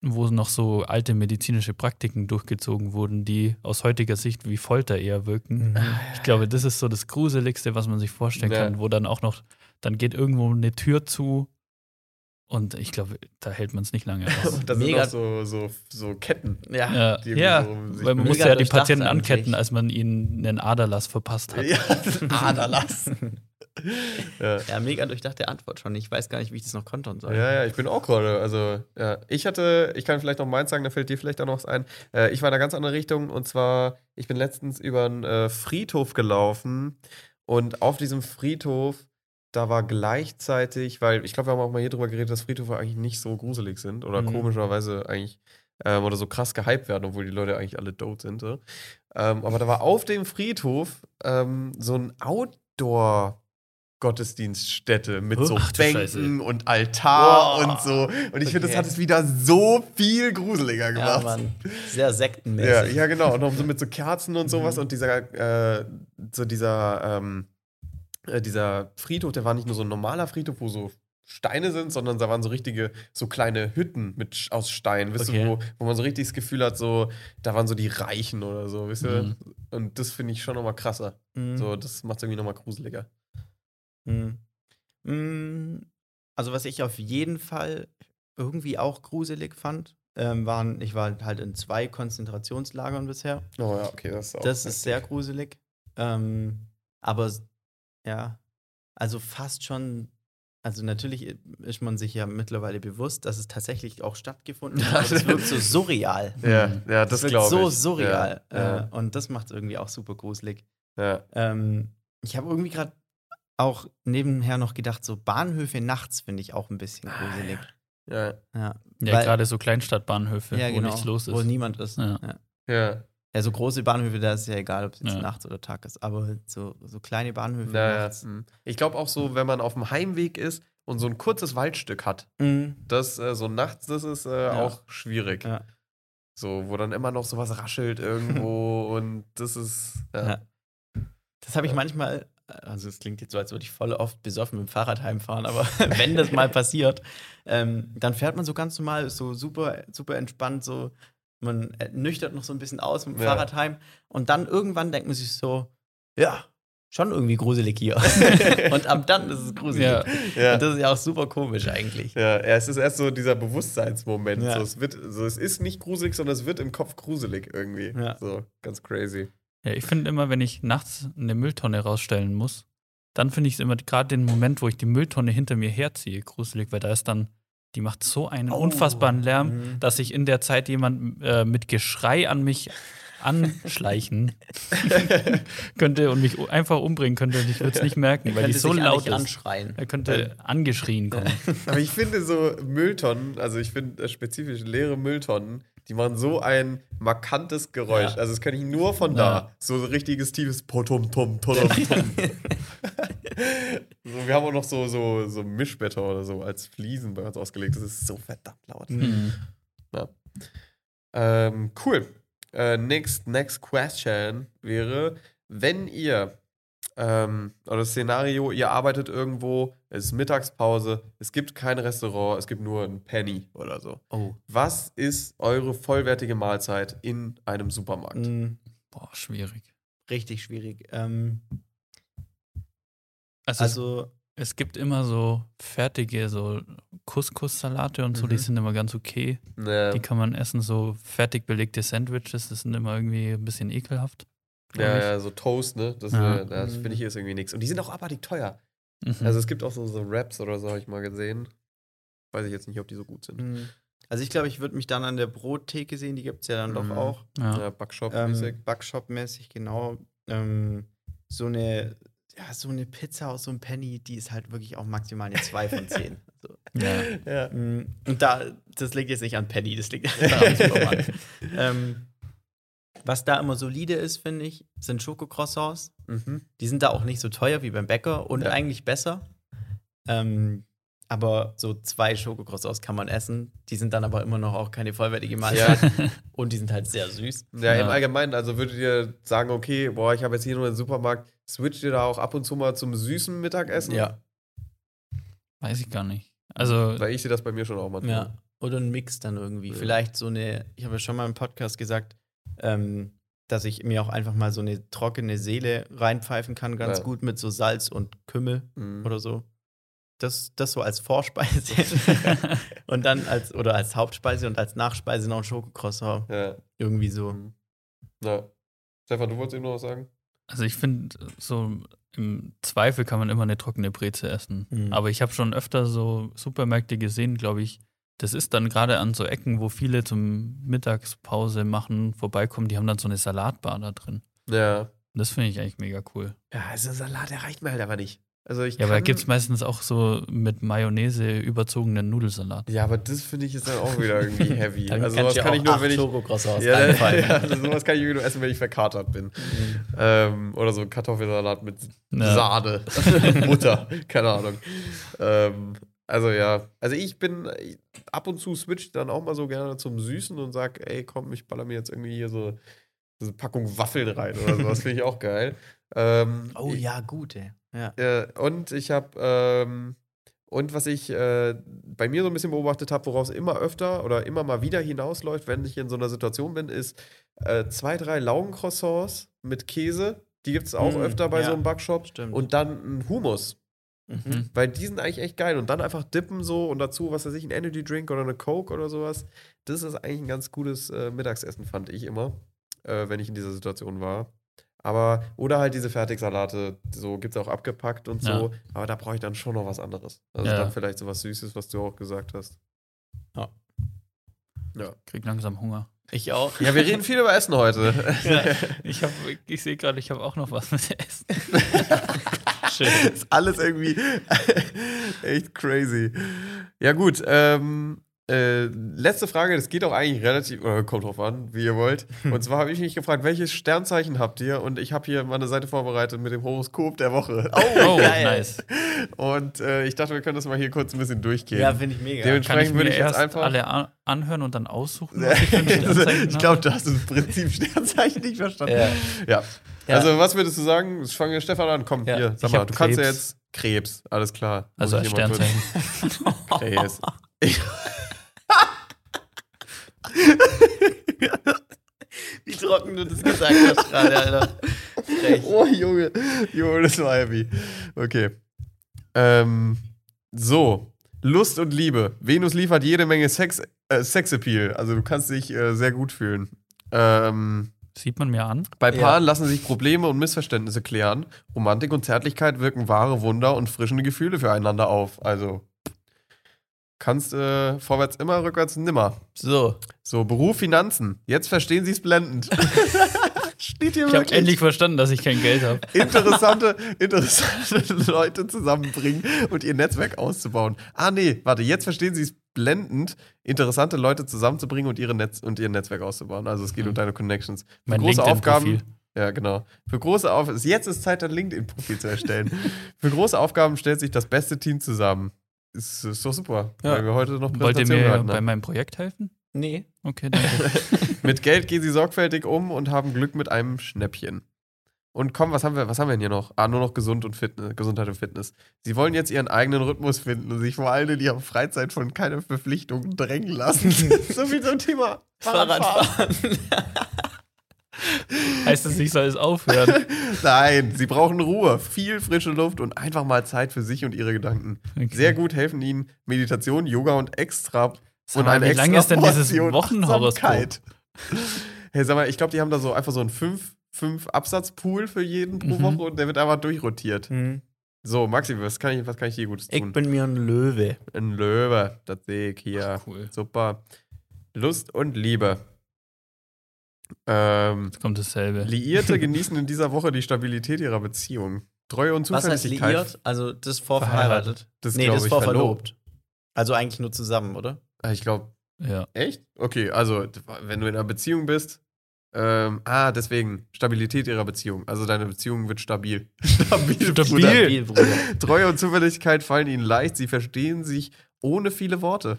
wo noch so alte medizinische Praktiken durchgezogen wurden, die aus heutiger Sicht wie Folter eher wirken. Mhm. Ich glaube, das ist so das Gruseligste, was man sich vorstellen Ja. kann, wo dann auch noch, dann geht irgendwo eine Tür zu und ich glaube, da hält man es nicht lange aus. Da sind Mega- auch so, so, so Ketten. Ja. ja, die irgendwie ja so weil man musste ja die Patienten eigentlich. anketten, als man ihnen einen Aderlass verpasst hat. Ja, Aderlass. ja. Ja, mega durchdachte Antwort schon. Ich weiß gar nicht, wie ich das noch kontern soll. Ja, ja, ich bin auch gerade. Also, ja. Ich hatte, ich kann vielleicht noch meins sagen, da fällt dir vielleicht auch noch was ein. Äh, ich war in einer ganz anderen Richtung und zwar, ich bin letztens über einen äh, Friedhof gelaufen und auf diesem Friedhof, da war gleichzeitig, weil ich glaube, wir haben auch mal hier drüber geredet, dass Friedhöfe eigentlich nicht so gruselig sind oder Mhm. komischerweise eigentlich ähm, oder so krass gehypt werden, obwohl die Leute eigentlich alle tot sind. So. Ähm, aber da war auf dem Friedhof ähm, so ein Outdoor- Gottesdienststätte mit so Ach Bänken und Altar Boah. und so. Und ich finde, das Okay. hat es wieder so viel gruseliger Ja, gemacht. Mann. Sehr sektenmäßig. Ja, ja, genau. Und noch so mit so Kerzen und sowas. Mhm. Und dieser, äh, so dieser, ähm, äh, dieser Friedhof, der war nicht nur so ein normaler Friedhof, wo so Steine sind, sondern da waren so richtige, so kleine Hütten mit, aus Stein, wisst Okay. ihr, wo, wo man so richtig das Gefühl hat, so, da waren so die Reichen oder so, wisst ihr? Mhm. Und das finde ich schon nochmal krasser. Mhm. So, das macht es irgendwie nochmal gruseliger. Mhm. Mm, Also, was ich auf jeden Fall irgendwie auch gruselig fand, ähm, waren, ich war halt in zwei Konzentrationslagern bisher. Oh ja, okay, das ist auch. Das ist sehr gruselig. Ähm, aber ja, also fast schon, also natürlich ist man sich ja mittlerweile bewusst, dass es tatsächlich auch stattgefunden hat. Es wirkt so surreal. Ja, ja, Es das wirkt glaube ich. so surreal. Ja, ja, Äh, und das macht es irgendwie auch super gruselig. ja. Ähm, ich habe irgendwie gerade auch nebenher noch gedacht, so Bahnhöfe nachts finde ich auch ein bisschen Ah, gruselig. ja. ja. Ja, gerade so Kleinstadtbahnhöfe, ja, wo genau, nichts los ist. Wo niemand ist. Ja. Ja. ja. Ja, so große Bahnhöfe, da ist ja egal, ob es jetzt Ja. nachts oder Tag ist. Aber so, so kleine Bahnhöfe Naja, nachts. mhm. ich glaube auch so, wenn man auf dem Heimweg ist und so ein kurzes Waldstück hat, Mhm. das äh, so nachts, das ist äh, auch schwierig. Ja. So, wo dann immer noch sowas raschelt irgendwo und das ist. Ja. Ja. Das habe ich manchmal, also es klingt jetzt so, als würde ich voll oft besoffen mit dem Fahrrad heimfahren, aber wenn das mal passiert, ähm, dann fährt man so ganz normal, so super, super entspannt, so man nüchtert noch so ein bisschen aus mit dem Ja. Fahrrad heim und dann irgendwann denkt man sich so, ja, schon irgendwie gruselig hier. und ab dann ist es gruselig. Ja. Ja. Und das ist ja auch super komisch eigentlich. Ja, ja, es ist erst so dieser Bewusstseinsmoment. Ja. So, es, wird, so, es ist nicht gruselig, sondern es wird im Kopf gruselig irgendwie. Ja. So, ganz crazy. Ja, ich finde immer, wenn ich nachts eine Mülltonne rausstellen muss, dann finde ich es immer gerade den Moment, wo ich die Mülltonne hinter mir herziehe, gruselig, weil da ist dann, die macht so einen Oh. unfassbaren Lärm, Mhm. dass sich in der Zeit jemand äh, mit Geschrei an mich anschleichen könnte und mich einfach umbringen könnte und ich würde es nicht merken, weil die so laut ist. anschreien. Er könnte angeschrien kommen. Aber ich finde so Mülltonnen, also ich finde äh, spezifisch leere Mülltonnen, die machen so ein markantes Geräusch. Ja. Also das kenne ich nur von Ja. da. So ein richtiges tiefes Potom, Tom, Tom, Tom. So, wir haben auch noch so, so, so Mischbetter oder so als Fliesen bei uns ausgelegt. Das ist so verdammt laut. Mhm. Ähm, cool. Äh, next, next question wäre, wenn ihr ähm, oder das Szenario, ihr arbeitet irgendwo, es ist Mittagspause, es gibt kein Restaurant, es gibt nur ein Penny oder so. Oh. Was ist eure vollwertige Mahlzeit in einem Supermarkt? Mhm. Boah, schwierig. Richtig schwierig. Ähm, Also, also, es, es gibt immer so fertige, so Couscous-Salate und so, die Mhm. sind immer ganz okay. Ja, Die kann man essen, so fertig belegte Sandwiches, das sind immer irgendwie ein bisschen ekelhaft. ja, ja, so Toast, ne? Das, Ja. äh, das finde ich ist irgendwie nichts. Und die sind auch abartig teuer. Mhm. Also es gibt auch so, so Wraps oder so, habe ich mal gesehen. Weiß ich jetzt nicht, ob die so gut sind. mh. also ich glaube, ich würde mich dann an der Brottheke sehen, die gibt es ja dann Mhm. doch auch. ja. Ja, Backshop-mäßig. Ähm, Backshop-mäßig, genau. Ähm, so eine, ja, so eine Pizza aus so einem Penny, die ist halt wirklich auch maximal eine 2 von 10. So. ja. ja. Mm, Und da, das liegt jetzt nicht an Penny, das liegt am Supermarkt. ähm, was da immer solide ist, finde ich, sind Schokocroissants. Mhm. Die sind da auch nicht so teuer wie beim Bäcker und Ja. eigentlich besser. Ähm, aber so zwei Schokocroissants kann man essen. Die sind dann aber immer noch auch keine vollwertige Mahlzeit. Und die sind halt sehr süß. Ja, im Ja. Allgemeinen, also würdet ihr sagen, okay, boah, ich habe jetzt hier nur einen Supermarkt, switcht ihr da auch ab und zu mal zum süßen Mittagessen? Ja. Weiß ich gar nicht. Also, Weil ich sehe das bei mir schon auch manchmal. Ja. Oder ein Mix dann irgendwie. Ja. Vielleicht so eine, ich habe ja schon mal im Podcast gesagt, ähm, dass ich mir auch einfach mal so eine trockene Seele reinpfeifen kann, ganz Ja. gut mit so Salz und Kümmel Mhm. oder so. Das, das so als Vorspeise. und dann als, oder als Hauptspeise und als Nachspeise noch ein Schokocroissant. Ja. Irgendwie so. Mhm. ja. Stefan, du wolltest eben noch was sagen? also ich finde, so im Zweifel kann man immer eine trockene Breze essen. Mhm. Aber ich habe schon öfter so Supermärkte gesehen, glaube ich. Das ist dann gerade an so Ecken, wo viele zum Mittagspause machen, vorbeikommen, die haben dann so eine Salatbar da drin. Ja. Und das finde ich eigentlich mega cool. Ja, also Salat, der reicht mir halt aber nicht. Also ich Ja, aber da gibt es meistens auch so mit Mayonnaise überzogenen Nudelsalat. Ja, aber das finde ich ist dann auch wieder irgendwie heavy. Also kannst sowas kann ich nur, wenn ich. Ja, ja, also sowas kann ich nur essen, wenn ich verkatert bin. Ähm, oder so Kartoffelsalat mit Ja. Sahne, Butter, keine Ahnung. Ähm, also ja, also ich bin ich- ab und zu switch dann auch mal so gerne zum Süßen und sag, ey, komm, ich baller mir jetzt irgendwie hier so, so eine Packung Waffeln rein oder so. Das finde ich auch geil. Ähm, Oh ja, gut, ey. Ja. äh, und ich habe ähm, und was ich äh, bei mir so ein bisschen beobachtet habe, woraus immer öfter oder immer mal wieder hinausläuft, wenn ich in so einer Situation bin, ist äh, zwei, drei Laugencroissants mit Käse. Die gibt es auch Mm, öfter bei ja, so einem Backshop. stimmt. Und dann ein Hummus. Mhm. Weil die sind eigentlich echt geil. Und dann einfach dippen so und dazu, was weiß ich, ein Energy Drink oder eine Coke oder sowas. Das ist eigentlich ein ganz gutes äh, Mittagsessen, fand ich immer, äh, wenn ich in dieser Situation war. Aber, oder halt diese Fertigsalate, so gibt es auch abgepackt und so. Ja. Aber da brauche ich dann schon noch was anderes. Also Ja. dann vielleicht so was Süßes, was du auch gesagt hast. Ja. Ja. Krieg langsam Hunger. Ich auch. Ja, wir reden viel über Essen heute. Ich, hab, ich sehe gerade, ich habe auch noch was mit Essen. Schön. ist alles irgendwie echt crazy. Ja, gut. Ähm, äh, letzte Frage, das geht auch eigentlich relativ, äh, kommt drauf an, wie ihr wollt. Und zwar habe ich mich gefragt, welches Sternzeichen habt ihr? Und ich habe hier mal eine Seite vorbereitet mit dem Horoskop der Woche. Oh, geil. nice. Und äh, ich dachte, wir können das mal hier kurz ein bisschen durchgehen. Ja, finde ich mega. Dementsprechend ich mir würde ich jetzt einfach. alle an anhören und dann aussuchen, was ich für ein Sternzeichen ich glaube, du hast das Prinzip Sternzeichen nicht verstanden. Ja. Ja. Ja. Also, was würdest du sagen? Ich fange Stefan an. Komm, Ja. hier, sag Ich mal, du kannst ja Krebs. jetzt Krebs. Alles klar. Also als Sternzeichen. Krebs. Wie trocken du das gesagt hast gerade, Alter. Oh, Junge. Junge, das war heavy. Okay. Ähm, so. Lust und Liebe. Venus liefert jede Menge Sex, äh, Sexappeal. Also du kannst dich äh, sehr gut fühlen. Ähm, Sieht man mir an. bei Ja. Paaren lassen sich Probleme und Missverständnisse klären. Romantik und Zärtlichkeit wirken wahre Wunder und frischende Gefühle füreinander auf. Also kannst äh, vorwärts immer, rückwärts nimmer. So. So, Beruf, Finanzen. Jetzt verstehen sie es blendend. Steht hier Ich habe endlich verstanden, dass ich kein Geld habe. interessante, interessante Leute zusammenbringen und ihr Netzwerk auszubauen. Ah, nee, warte, jetzt verstehen sie es blendend, interessante Leute zusammenzubringen und, ihre Netz und ihr Netzwerk auszubauen. Also es geht Mhm. um deine Connections. Für Mein große Aufgaben. Ja, genau. Für große Aufgaben. Jetzt ist Zeit, dein LinkedIn-Profil zu erstellen. Für große Aufgaben stellt sich das beste Team zusammen. Ist, ist doch super, Ja. weil wir heute noch Wollt ihr mir gehalten bei meinem Projekt helfen? Nee. Okay, danke. Mit Geld gehen sie sorgfältig um und haben Glück mit einem Schnäppchen. Und komm, was haben wir, was haben wir denn hier noch? Ah, nur noch gesund und Fitness, Gesundheit und Fitness. Sie wollen jetzt ihren eigenen Rhythmus finden und sich vor allem in ihrer Freizeit von keiner Verpflichtung drängen lassen. so viel zum Thema Fahrradfahren. heißt das, ich soll es aufhören? Nein, sie brauchen Ruhe, viel frische Luft und einfach mal Zeit für sich und ihre Gedanken. Okay. Sehr gut helfen ihnen Meditation, Yoga und extra Sag und mal, eine wie lang ist denn dieses Wochenhoroskop? Hey, sag mal, ich glaube, die haben da so einfach so einen fünf, fünf Absatzpool für jeden pro Mhm. Woche und der wird einfach durchrotiert. Hm. So, Maxi, was kann ich, was kann ich dir Gutes Ich tun? bin mir ein Löwe. Ein Löwe, das sehe ich hier. Cool. Super. Lust und Liebe. Ähm, Jetzt kommt dasselbe. Liierte genießen in dieser Woche die Stabilität ihrer Beziehung. Treue und Was heißt Zuverlässigkeit. liiert? Also das ist vor Verheiratet. verheiratet. Das nee, das ist ich, vor verlobt. verlobt. Also eigentlich nur zusammen, oder? Ah, Ich glaube, Ja. echt? Okay, also wenn du in einer Beziehung bist, ähm, ah, deswegen Stabilität ihrer Beziehung. Also deine Beziehung wird stabil. stabil. Stabil. Bruder. Stabil, Bruder. Treue und Zuverlässigkeit fallen ihnen leicht. Sie verstehen sich ohne viele Worte.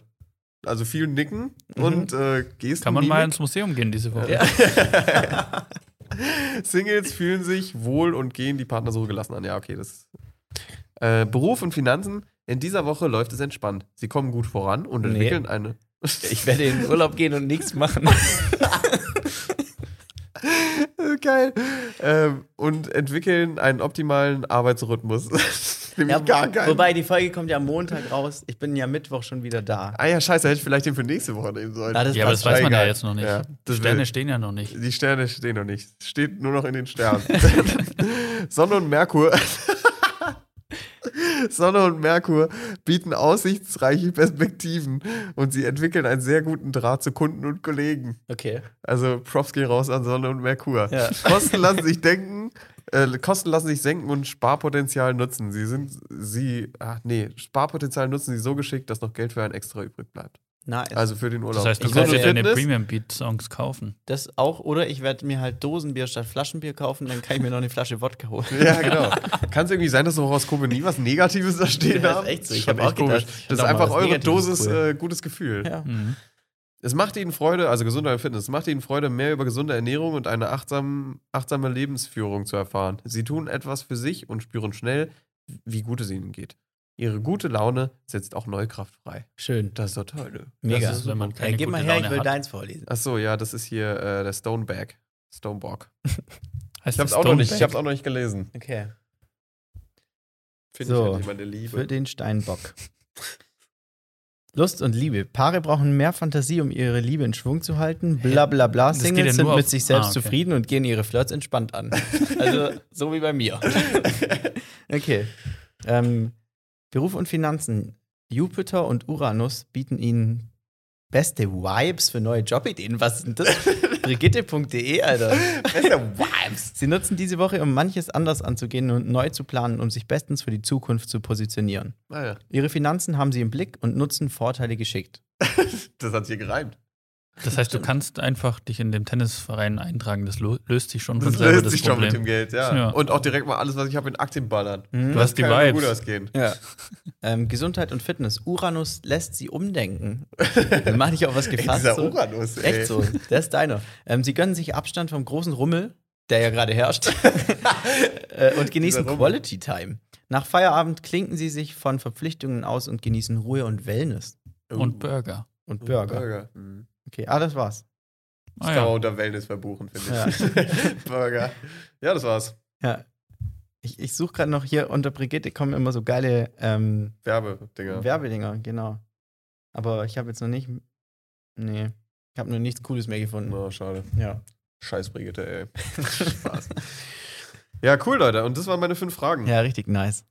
Also viel Nicken Mhm. und äh, Gesten. Kann man mal Mimik. ins Museum gehen diese Woche? Ja. Singles fühlen sich wohl und gehen die Partnersuche gelassen an. Ja, okay, das. Äh, Beruf und Finanzen. In dieser Woche läuft es entspannt. Sie kommen gut voran und Nee. entwickeln eine. Ich werde in den Urlaub gehen und nichts machen. Geil. Ähm, und entwickeln einen optimalen Arbeitsrhythmus. Nämlich Ja, gar keinen. wobei, die Folge kommt ja am Montag raus. Ich bin ja Mittwoch schon wieder da. ah ja, scheiße, hätte ich vielleicht den für nächste Woche nehmen sollen. Ja, das Ja, aber das passt weiß man ja egal. jetzt noch nicht. Ja, Die Sterne will- stehen ja noch nicht. Die Sterne stehen noch nicht. Steht nur noch in den Sternen. Sonne und Merkur. Sonne und Merkur bieten aussichtsreiche Perspektiven und sie entwickeln einen sehr guten Draht zu Kunden und Kollegen. Okay. Also Props gehen raus an Sonne und Merkur. Ja. Kosten lassen sich denken, äh, Kosten lassen sich senken und Sparpotenzial nutzen. Sie sind, sie, ach nee, Sparpotenzial nutzen sie so geschickt, dass noch Geld für ein extra übrig bleibt. Nice. Also für den Urlaub. Das heißt, du kannst dir deine Premium Beat Songs kaufen. das auch, oder ich werde mir halt Dosenbier statt Flaschenbier kaufen, dann kann ich mir noch eine Flasche Wodka holen. Ja, genau. Kann es irgendwie sein, dass im Horoskop nie was Negatives da stehen Ja, ist echt so. Ich Schon hab auch echt komisch. gedacht, Das ist einfach eure Negatives, Dosis cool. äh, gutes Gefühl. Ja. Mhm. Es macht ihnen Freude, also Gesundheit und Fitness, es macht ihnen Freude, mehr über gesunde Ernährung und eine achtsam, achtsame Lebensführung zu erfahren. Sie tun etwas für sich und spüren schnell, wie gut es ihnen geht. Ihre gute Laune setzt auch Neukraft frei. Schön. Das ist doch toll. ne? Mega. Das ist, wenn man keine Hey, gib mal gute her, ich Laune will hat. deins vorlesen. Ach so, ja, das ist hier äh, der Stoneback. Stoneborg. Heißt Ich hab's auch noch nicht, ich hab's auch noch nicht gelesen. Okay. Finde So, ich endlich meine Liebe. Für den Steinbock. Lust und Liebe. Paare brauchen mehr Fantasie, um ihre Liebe in Schwung zu halten. Bla bla bla. Das Singles ja sind mit sich selbst Ah, okay. zufrieden und gehen ihre Flirts entspannt an. Also so wie bei mir. Okay. Ähm, Beruf und Finanzen. Jupiter und Uranus bieten ihnen beste Vibes für neue Jobideen. Was sind das? Brigitte.de, Alter. Beste Vibes. Sie nutzen diese Woche, um manches anders anzugehen und neu zu planen, um sich bestens für die Zukunft zu positionieren. Naja, Ihre Finanzen haben sie im Blick und nutzen Vorteile geschickt. das hat hier gereimt. Das heißt, du kannst einfach dich in dem Tennisverein eintragen. Das löst sich schon von Das selber löst das sich schon mit Problem. dem Geld, ja. Ja. Und auch direkt mal alles, was ich habe, in Aktien ballern. Mhm. Du hast die Vibes. gut ausgehen. Ja. Ähm, Gesundheit und Fitness. Uranus lässt sie umdenken. Mach dich auf was Ey, gefasst. dieser so. Uranus, ey. Echt so. Der ist deiner. Ähm, sie gönnen sich Abstand vom großen Rummel, der ja gerade herrscht, äh, und genießen. Quality Time. Nach Feierabend klinken sie sich von Verpflichtungen aus und genießen Ruhe und Wellness. Und Burger. Und Burger. Burger. Mhm. Okay, ah, das war's. Ah, ja. unter Wellness verbuchen, finde ich. Burger. Ja, das war's. Ja. Ich, ich suche gerade noch hier unter Brigitte kommen immer so geile ähm, Werbedinger. Werbedinger, genau. Aber ich habe jetzt noch nicht. Nee. Ich habe noch nichts Cooles mehr gefunden. Oh, schade. Ja. Scheiß Brigitte, ey. Spaß. Ja, cool, Leute. Und das waren meine fünf Fragen. Ja, richtig nice.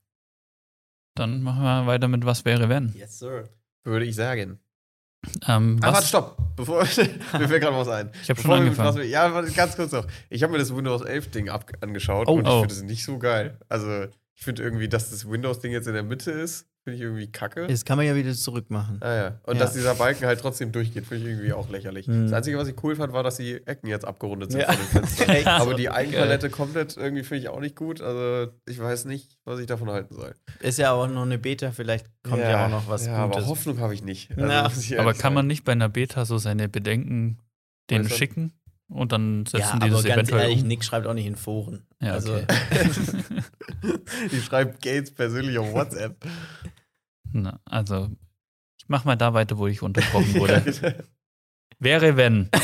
Dann machen wir weiter mit Was wäre, wenn. Yes, sir. Würde ich sagen. Ähm, Ah, warte, stopp. Bevor, mir fällt gerade was ein. ich habe schon mit angefangen. wir- ja, warte, ganz kurz noch. Ich habe mir das Windows 11 Ding ab angeschaut Oh. und ich Oh. finde es nicht so geil. Also, ich finde irgendwie, dass das Windows-Ding jetzt in der Mitte ist, finde ich irgendwie kacke. Das kann man ja wieder zurückmachen. Ah ja. Und Ja. dass dieser Balken halt trotzdem durchgeht, finde ich irgendwie auch lächerlich. Mhm. Das Einzige, was ich cool fand, war, dass die Ecken jetzt abgerundet sind Ja. von den Fenstern. Echt Aber so. die Eigenpalette komplett irgendwie finde ich auch nicht gut. Also ich weiß nicht, was ich davon halten soll. Ist ja auch noch eine Beta, vielleicht kommt ja, auch noch was Ja, Gutes. aber Hoffnung habe ich nicht. Ja. muss ich Aber kann man sagen. nicht bei einer Beta so seine Bedenken denen schicken und dann ja, setzen die aber das ganz eventuell ehrlich, um? Nick schreibt auch nicht in Foren. Ja, also, okay. Die schreibt Gates persönlich auf WhatsApp. Na, also, ich mach mal da weiter, wo ich unterbrochen wurde. wäre, wenn.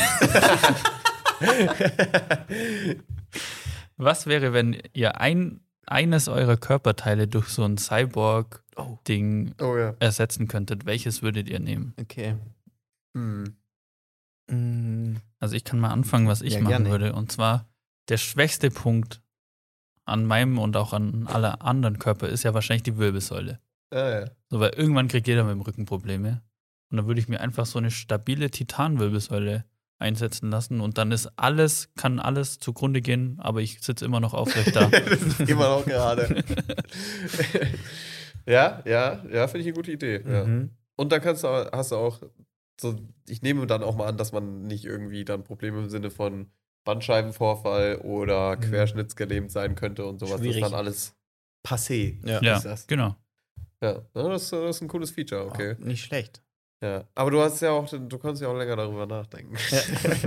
Was wäre, wenn ihr ein, eines eurer Körperteile durch so ein Cyborg-Ding oh ja. ersetzen könntet? Welches würdet ihr nehmen? okay. Hm. Mm, Also, ich kann mal anfangen, was ich Ja, machen gerne. würde. Und zwar, der schwächste Punkt an meinem und auch an aller anderen Körper ist ja wahrscheinlich die Wirbelsäule. Ja. So, weil irgendwann kriegt jeder mit dem Rücken Probleme. Und dann würde ich mir einfach so eine stabile Titanwirbelsäule einsetzen lassen und dann ist alles, kann alles zugrunde gehen, aber ich sitze immer noch aufrecht da. immer noch gerade. ja, ja, ja, finde ich eine gute Idee. Ja. mhm. Und dann kannst du, hast du auch so, ich nehme dann auch mal an, dass man nicht irgendwie dann Probleme im Sinne von Bandscheibenvorfall oder Mhm. querschnittsgelähmt sein könnte und sowas. Schwierig. Das ist dann alles passé. Ja. ja, genau. Ja, ja das, das ist ein cooles Feature, okay. Oh, nicht schlecht. Ja. Aber du hast ja auch, du kannst ja auch länger darüber nachdenken.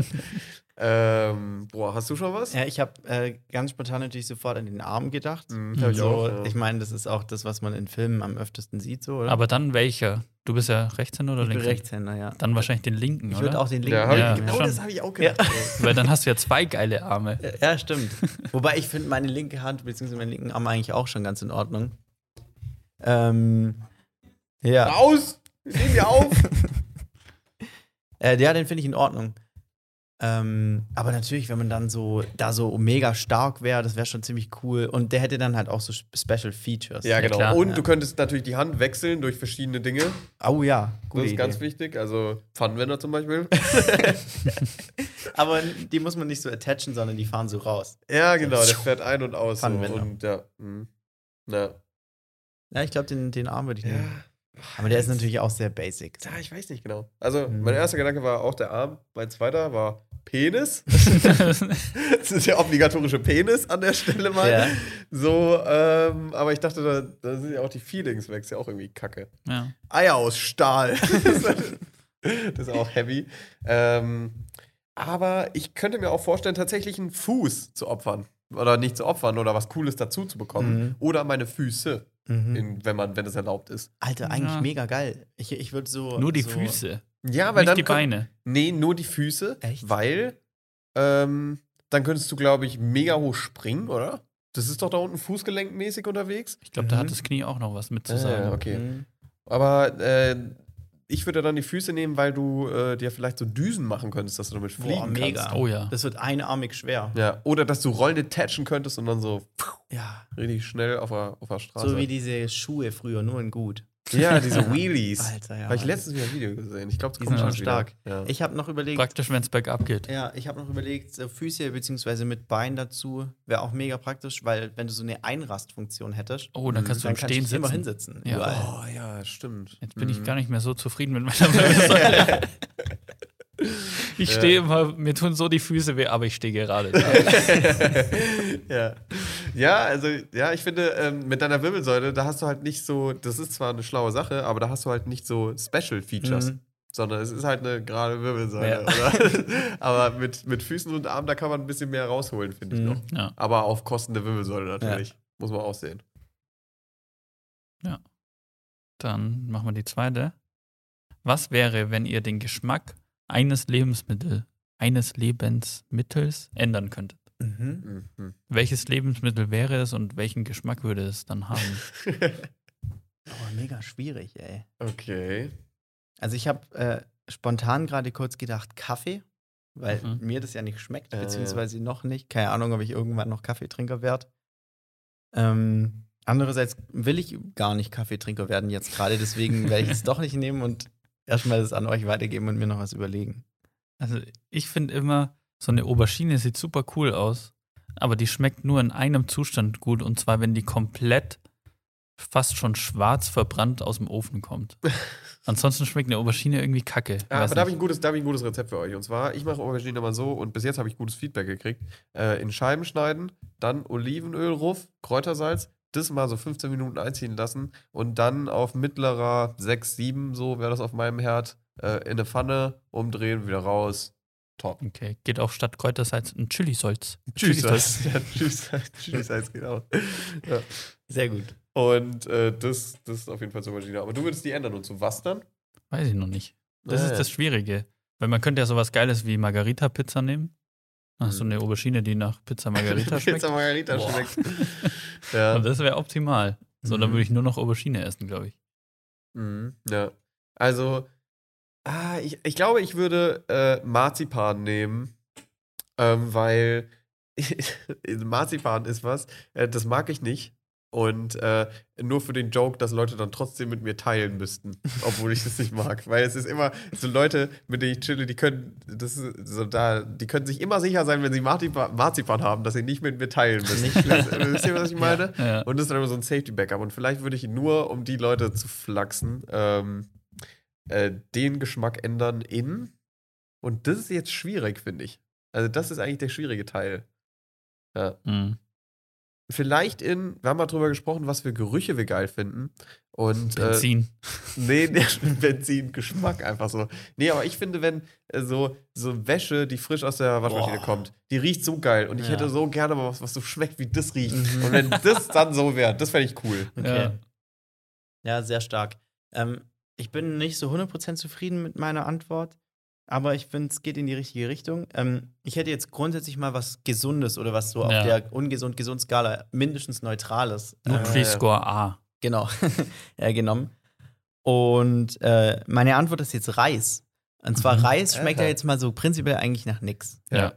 ähm, boah, hast du schon was? Ja, ich habe äh, ganz spontan natürlich sofort an den Arm gedacht. Mhm, hab ich auch, ja. Ich meine, das ist auch das, was man in Filmen am öftesten sieht, so, oder? Aber dann welcher? Du bist ja Rechtshänder oder ich bin Linkshänder? Rechtshänder, ja. Dann wahrscheinlich den linken, Ich oder? würde auch den linken. Ja, Ja, ich, genau schon. das habe ich auch gedacht. ey. Weil dann hast du ja zwei geile Arme. Ja, stimmt. Wobei ich finde meine linke Hand bzw. meinen linken Arm eigentlich auch schon ganz in Ordnung. Ähm, ja. Raus! Nehm mir auf! Äh, ja, den finde ich in Ordnung. Ähm, aber natürlich, wenn man dann so da so mega stark wäre, das wäre schon ziemlich cool. Und der hätte dann halt auch so Special Features. Ja, genau. klar. Und Ja. du könntest natürlich die Hand wechseln durch verschiedene Dinge. Oh ja, Das gute ist Idee. ganz wichtig. Also Pfannenwender zum Beispiel. aber die muss man nicht so attachen, sondern die fahren so raus. ja, genau. Der fährt ein und aus. So. Und ja. mhm. Ja. Ja, ich glaube, den, den Arm würde ich ja. nehmen. Aber der ist natürlich auch sehr basic. Ja, ich weiß nicht genau. Also, Mhm. mein erster Gedanke war auch der Arm. Mein zweiter war Penis. das ist der obligatorische Penis an der Stelle mal. Ja. So, ähm, aber ich dachte, da, da sind ja auch die Feelings weg. Ist ja auch irgendwie kacke. ja. Eier aus Stahl. das ist auch heavy. Ähm, aber ich könnte mir auch vorstellen, tatsächlich einen Fuß zu opfern. Oder nicht zu opfern oder was Cooles dazu zu bekommen. Mhm. Oder meine Füße, Mhm. in, wenn man, wenn es erlaubt ist. Alter, eigentlich Ja. mega geil. Ich, ich würde so. Nur die so, Füße, Ja, weil nicht dann. die Beine. Nee, nur die Füße. Echt? Weil ähm, dann könntest du, glaube ich, mega hoch springen, oder? Das ist doch da unten fußgelenkmäßig unterwegs. Ich glaube, da Mhm. hat das Knie auch noch was mit zu Ah, sagen. okay. Mhm. Aber äh, ich würde dann die Füße nehmen, weil du äh, dir vielleicht so Düsen machen könntest, dass du damit fliegen Boah, mega. kannst. Oh ja. Das wird einarmig schwer. Ja, oder dass du Rollen detachen könntest und dann so Ja. richtig schnell auf der, auf der Straße. So wie diese Schuhe früher, nur in gut. Ja, diese Wheelies. Alter, ja. Habe ich letztens wieder ein Video gesehen. Ich glaube, es Die kommt sind schon stark. Ja. Ich habe noch überlegt. Praktisch, wenn es bergab geht. Ja, ich habe noch überlegt, so Füße beziehungsweise mit Bein dazu wäre auch mega praktisch, weil wenn du so eine Einrastfunktion hättest, Oh, dann kannst du dann im kannst Stehen du immer sitzen. hinsitzen. Ja. Überall. oh ja, stimmt. Jetzt bin ich Mhm. gar nicht mehr so zufrieden mit meiner Wirbelsäule. Ich Ja. stehe immer, mir tun so die Füße weh, aber ich stehe gerade da. ja. ja, also, ja, ich finde, ähm, mit deiner Wirbelsäule, da hast du halt nicht so, das ist zwar eine schlaue Sache, aber da hast du halt nicht so Special Features. Mhm. Sondern es ist halt eine gerade Wirbelsäule, Ja. oder? aber mit, mit Füßen und Armen, da kann man ein bisschen mehr rausholen, finde ich Mhm. noch. Ja. Aber auf Kosten der Wirbelsäule natürlich. Muss man auch sehen. Dann machen wir die zweite. Was wäre, wenn ihr den Geschmack eines Lebensmittels eines Lebensmittels ändern könntet. Mhm. Mhm. Welches Lebensmittel wäre es und welchen Geschmack würde es dann haben? Oh, mega schwierig, ey. Okay. Also ich habe äh, spontan gerade kurz gedacht Kaffee, weil Mhm. mir das ja nicht schmeckt, Äh. beziehungsweise noch nicht. Keine Ahnung, ob ich irgendwann noch Kaffeetrinker werde. Ähm, andererseits will ich gar nicht Kaffeetrinker werden jetzt gerade, deswegen werde ich es doch nicht nehmen und erstmal das an euch weitergeben und mir noch was überlegen. Also ich finde immer, so eine Aubergine sieht super cool aus, aber die schmeckt nur in einem Zustand gut und zwar, wenn die komplett fast schon schwarz verbrannt aus dem Ofen kommt. Ansonsten schmeckt eine Aubergine irgendwie kacke. Ja, Weiß aber da habe ich, ein gutes- da hab ich ein gutes Rezept für euch. Und zwar, ich mache Aubergine immer so und bis jetzt habe ich gutes Feedback gekriegt. Äh, in Scheiben schneiden, dann Olivenöl ruf, Kräutersalz, das mal so 15 Minuten einziehen lassen und dann auf mittlerer 6, 7, so wäre das auf meinem Herd, äh, in eine Pfanne umdrehen, wieder raus. Top. Okay, geht auch statt Kräutersalz ein Chili-Salz. Tschüss. Ja, tschüss. Tschüss, als genau. Ja. Sehr gut. Und äh, das, das ist auf jeden Fall so Aubergine. Aber du würdest die ändern und zu was dann? Weiß ich noch nicht. Das Ja, ist ja. das Schwierige. Weil man könnte ja sowas Geiles wie Margarita-Pizza nehmen. Ach, so eine Aubergine, die nach Pizza Margarita schmeckt. Pizza Margarita Boah. schmeckt. ja. Und das wäre optimal. So, dann Mhm. würde ich nur noch Aubergine essen, glaube ich. Mhm. Ja. Also, ah, ich, ich glaube, ich würde äh, Marzipan nehmen, ähm, weil Marzipan ist was, äh, das mag ich nicht. Und äh, nur für den Joke, dass Leute dann trotzdem mit mir teilen müssten, obwohl ich das nicht mag. Weil es ist immer so Leute, mit denen ich chille, die können, das ist so da, die können sich immer sicher sein, wenn sie Marzipan, Marzipan haben, dass sie nicht mit mir teilen müssen. Wisst ihr, was ich meine? Ja. Und das ist dann immer so ein Safety-Backup. Und vielleicht würde ich nur, um die Leute zu flachsen, ähm, äh, den Geschmack ändern in. Und das ist jetzt schwierig, finde ich. Also, das ist eigentlich der schwierige Teil. Ja. Mhm. Vielleicht in, wir haben mal drüber gesprochen, was für Gerüche wir geil finden. Und äh, Benzin. Nee, der Benzin, Geschmack einfach so. Nee, aber ich finde, wenn äh, so, so Wäsche, die frisch aus der Waschmaschine Boah. kommt, die riecht so geil. Und ich Ja. hätte so gerne mal was, was so schmeckt, wie das riecht. Mhm. Und wenn das dann so wäre, das fände ich cool. Okay. Ja. Ja, sehr stark. Ähm, ich bin nicht so 100% zufrieden mit meiner Antwort, aber ich finde, es geht in die richtige Richtung. Ähm, ich hätte jetzt grundsätzlich mal was Gesundes oder was so auf Ja. der ungesund-gesund-Skala mindestens Neutrales. äh, Nutri-Score A. genau, äh, genommen. Und äh, meine Antwort ist jetzt Reis. Und zwar Mhm. Reis schmeckt ja Alter. jetzt mal so prinzipiell eigentlich nach nix. Ja.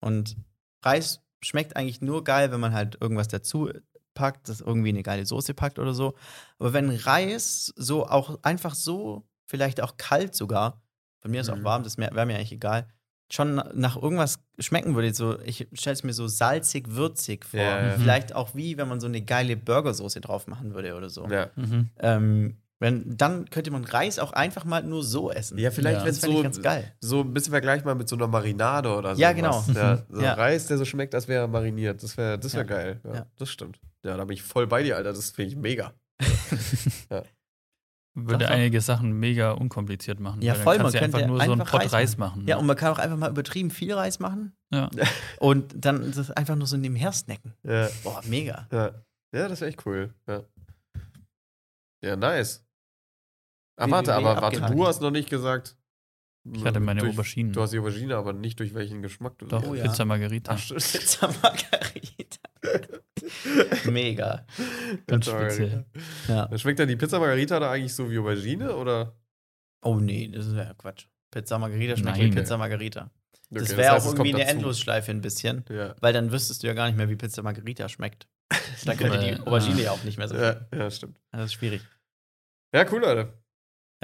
Und Reis schmeckt eigentlich nur geil, wenn man halt irgendwas dazu packt, das irgendwie eine geile Soße packt oder so. Aber wenn Reis so auch einfach so, vielleicht auch kalt sogar, von mir ist auch Mhm. warm, das wäre mir eigentlich egal, schon nach irgendwas schmecken würde, so, ich stelle es mir so salzig, würzig vor. Ja, ja. Vielleicht auch wie, wenn man so eine geile Burgersoße drauf machen würde oder so. Ja. Mhm. Ähm, wenn, dann könnte man Reis auch einfach mal nur so essen. Ja, vielleicht, Ja. wenn das es so, ganz geil. so ein bisschen vergleichbar mit so einer Marinade oder so. Ja, genau. Ja, so Ja. Reis, der so schmeckt, als wäre er mariniert. Das wäre das wär Ja. geil. Ja, Ja. Das stimmt. Ja, da bin ich voll bei dir, Alter. Das finde ich mega. Würde einige Sachen mega unkompliziert machen. Ja, voll, man du einfach könnte nur so einen einfach Pott Reis Reis machen. Ja, ne? und man kann auch einfach mal übertrieben viel Reis machen ja. und dann das einfach nur so nebenher snacken. Ja. Boah, mega. Ja, ja das wäre echt cool. Ja, ja nice. Ah, warte, aber warte, du hast noch nicht gesagt. Ich hatte meine durch, Auberginen. Du hast die Aubergine, aber nicht durch welchen Geschmack du Doch, Oh ja. Pizza Margarita. Ach. Pizza Margarita. mega. Ganz Pizza speziell. Ja. Schmeckt dann die Pizza Margarita da eigentlich so wie Aubergine oder? Oh nee, das ist ja Quatsch. Pizza Margarita schmeckt Nein. wie Pizza Margarita. Das Okay, wäre heißt, auch irgendwie eine dazu. Endlosschleife ein bisschen, Ja. weil dann wüsstest du ja gar nicht mehr, wie Pizza Margarita schmeckt. Dann könnte die Aber, Aubergine äh, ja auch nicht mehr so. ja, ja, stimmt. Das ist schwierig. Ja, cool, Leute.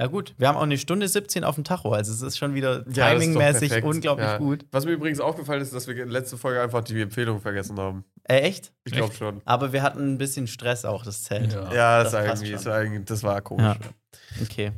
Ja gut, wir haben auch eine Stunde 17 auf dem Tacho, also es ist schon wieder Ja, ist timingmäßig unglaublich Ja. gut. Was mir übrigens aufgefallen ist, dass wir in der letzten Folge einfach die Empfehlung vergessen haben. Äh, echt? Ich glaube schon. Aber wir hatten ein bisschen Stress auch, das Zelt. Ja. Ja, das, das irgendwie, schon. das, war irgendwie, das war komisch. Ja. Okay.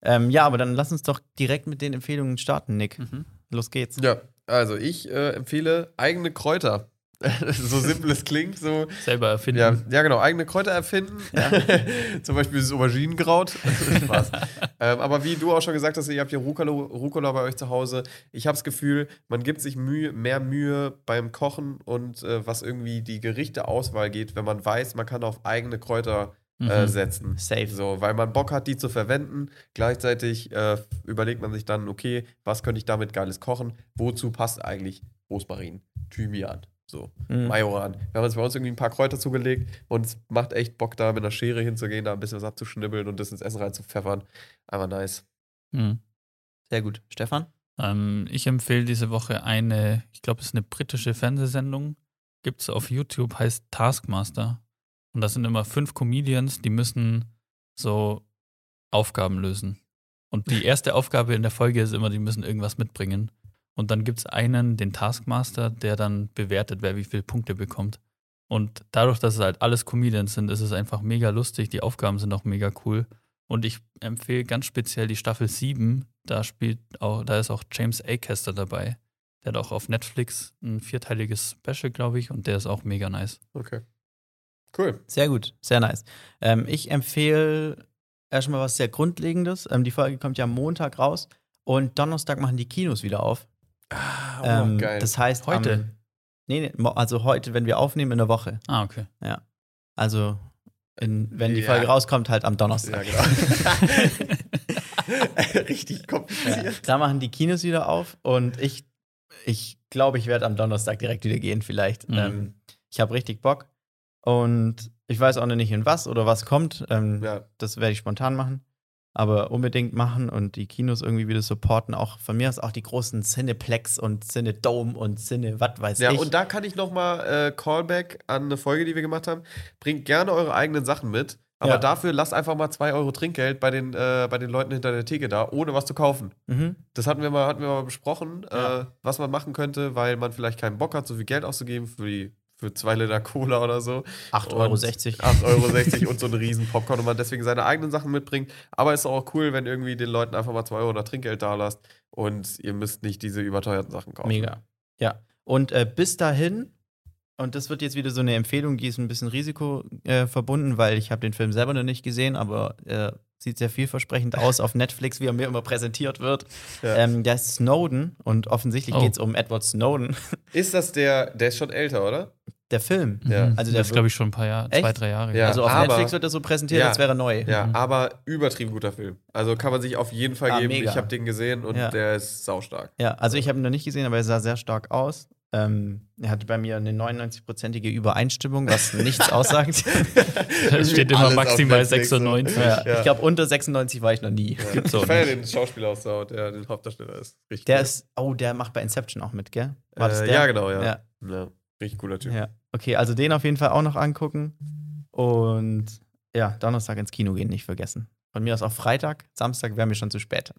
Ähm, ja, aber dann lass uns doch direkt mit den Empfehlungen starten, Nick. Mhm. Los geht's. Ja, also ich äh, empfehle eigene Kräuter. so simpel es klingt, so. Selber erfinden. Ja, ja, genau, eigene Kräuter erfinden. Zum Beispiel das Auberginenkraut. Spaß. ähm, aber wie du auch schon gesagt hast, ihr habt ja Rucola, Rucola bei euch zu Hause. Ich habe das Gefühl, man gibt sich Mühe, mehr Mühe beim Kochen und äh, was irgendwie die Gerichteauswahl geht, wenn man weiß, man kann auf eigene Kräuter äh, Mhm. setzen. Safe. So, weil man Bock hat, die zu verwenden. Gleichzeitig äh, überlegt man sich dann, okay, was könnte ich damit Geiles kochen? Wozu passt eigentlich Rosmarin, Thymian, so, Mhm. Majoran? Wir haben uns bei uns irgendwie ein paar Kräuter zugelegt und es macht echt Bock, da mit einer Schere hinzugehen, da ein bisschen was abzuschnibbeln und das ins Essen reinzupfeffern. Einfach nice. Mhm. Sehr gut. Stefan? Ähm, ich empfehle diese Woche eine, ich glaube, es ist eine britische Fernsehsendung. Gibt es auf YouTube, heißt Taskmaster. Und das sind immer fünf Comedians, die müssen so Aufgaben lösen. Und die erste Aufgabe in der Folge ist immer, die müssen irgendwas mitbringen. Und dann gibt es einen, den Taskmaster, der dann bewertet, wer wie viele Punkte bekommt. Und dadurch, dass es halt alles Comedians sind, ist es einfach mega lustig. Die Aufgaben sind auch mega cool. Und ich empfehle ganz speziell die Staffel 7. Da spielt auch, da ist auch James Acaster dabei. Der hat auch auf Netflix ein vierteiliges Special, glaube ich, und der ist auch mega nice. Okay. Cool. Sehr gut, sehr nice. Ähm, ich empfehle erstmal was sehr Grundlegendes. Ähm, die Folge kommt ja am Montag raus und Donnerstag machen die Kinos wieder auf. Ah, ähm, geil. Das heißt, Heute? Am, nee, nee, also heute, wenn wir aufnehmen in der Woche. Ah, okay. Also, in, wenn die Ja. Folge rauskommt, halt am ja, Donnerstag. genau. Richtig Ja, kompliziert. da machen die Kinos wieder auf und ich, ich glaube, ich werde am Donnerstag direkt wieder gehen, vielleicht. Mhm. Ähm, ich habe richtig Bock und ich weiß auch noch nicht in was oder was kommt. Ähm, Ja. Das werde ich spontan machen. Aber unbedingt machen und die Kinos irgendwie wieder supporten. Auch von mir aus auch die großen Cineplex und Cinedome und Cine, was weiß Ja, ich. und da kann ich nochmal äh, Callback an eine Folge, die wir gemacht haben. Bringt gerne eure eigenen Sachen mit, aber Ja. dafür lasst einfach mal 2 Euro Trinkgeld bei den, äh, bei den Leuten hinter der Theke da, ohne was zu kaufen. mhm. Das hatten wir mal, hatten wir mal besprochen, Ja. äh, was man machen könnte, weil man vielleicht keinen Bock hat, so viel Geld auszugeben für die für zwei Liter Cola oder so. 8,60 Und Euro. 8,60 Euro und so einen riesen Popcorn und man deswegen seine eigenen Sachen mitbringt. Aber es ist auch cool, wenn irgendwie den Leuten einfach mal 2 Euro oder Trinkgeld da lasst und ihr müsst nicht diese überteuerten Sachen kaufen. Mega. Ja. Und äh, bis dahin, und das wird jetzt wieder so eine Empfehlung, die ist ein bisschen Risiko äh, verbunden, weil ich habe den Film selber noch nicht gesehen, aber äh, sieht sehr vielversprechend aus auf Netflix, wie er mir immer präsentiert wird. Ja. Ähm, der ist Snowden und offensichtlich Oh. geht es um Edward Snowden, Ist das der, der ist schon älter, oder? der Film. Ja. Mhm. Also der das ist, glaube ich, schon ein paar Jahre, Echt? zwei, drei Jahre. Ja. also auf aber- Netflix wird er so präsentiert, Ja. als wäre er neu. Ja, Mhm. aber übertrieben guter Film. Also kann man sich auf jeden Fall Ah, geben. mega. Ich habe den gesehen und Ja. der ist saustark. Ja, also ich habe ihn noch nicht gesehen, aber er sah sehr stark aus. Ähm, er hatte bei mir eine 99-prozentige Übereinstimmung, was nichts aussagt. Da steht immer maximal Netflix, so. 96. ja, Ja. Ich glaube, unter 96 war ich noch nie. Ja. Gibt's ich auch feiere den Schauspieler aus Sau, der den Hauptdarsteller ist. Richtig Der cool. ist, oh, der macht bei Inception auch mit, gell? War das äh, der? Ja, genau, ja. Ja. ja. Richtig cooler Typ. Ja. Okay, also den auf jeden Fall auch noch angucken. Und ja, Donnerstag ins Kino gehen, nicht vergessen. Von mir aus auch Freitag, Samstag wäre mir schon zu spät.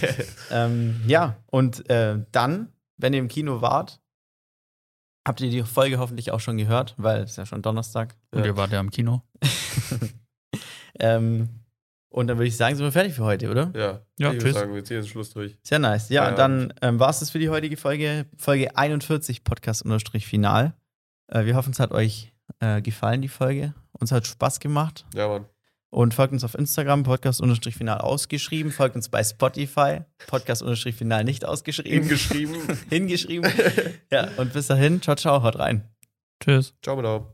ähm, ja, und äh, dann, wenn ihr im Kino wart, habt ihr die Folge hoffentlich auch schon gehört, weil es ist ja schon Donnerstag. Und ihr wart ja im Kino. ähm, und dann würde ich sagen, sind wir fertig für heute, oder? ja. Ja, ich würde tschüss. sagen, wir ziehen den Schluss durch. Sehr nice. Ja, Feierabend. dann ähm, war es das für die heutige Folge, Folge 41 Podcast-Final. Äh, wir hoffen, es hat euch äh, gefallen, die Folge. Uns hat Spaß gemacht. Ja, Mann. Und folgt uns auf Instagram, Podcast-Final ausgeschrieben. Folgt uns bei Spotify, Podcast-Final nicht ausgeschrieben. Hingeschrieben. Hingeschrieben. ja, und bis dahin, ciao, ciao, haut rein. Tschüss. Ciao, Madame.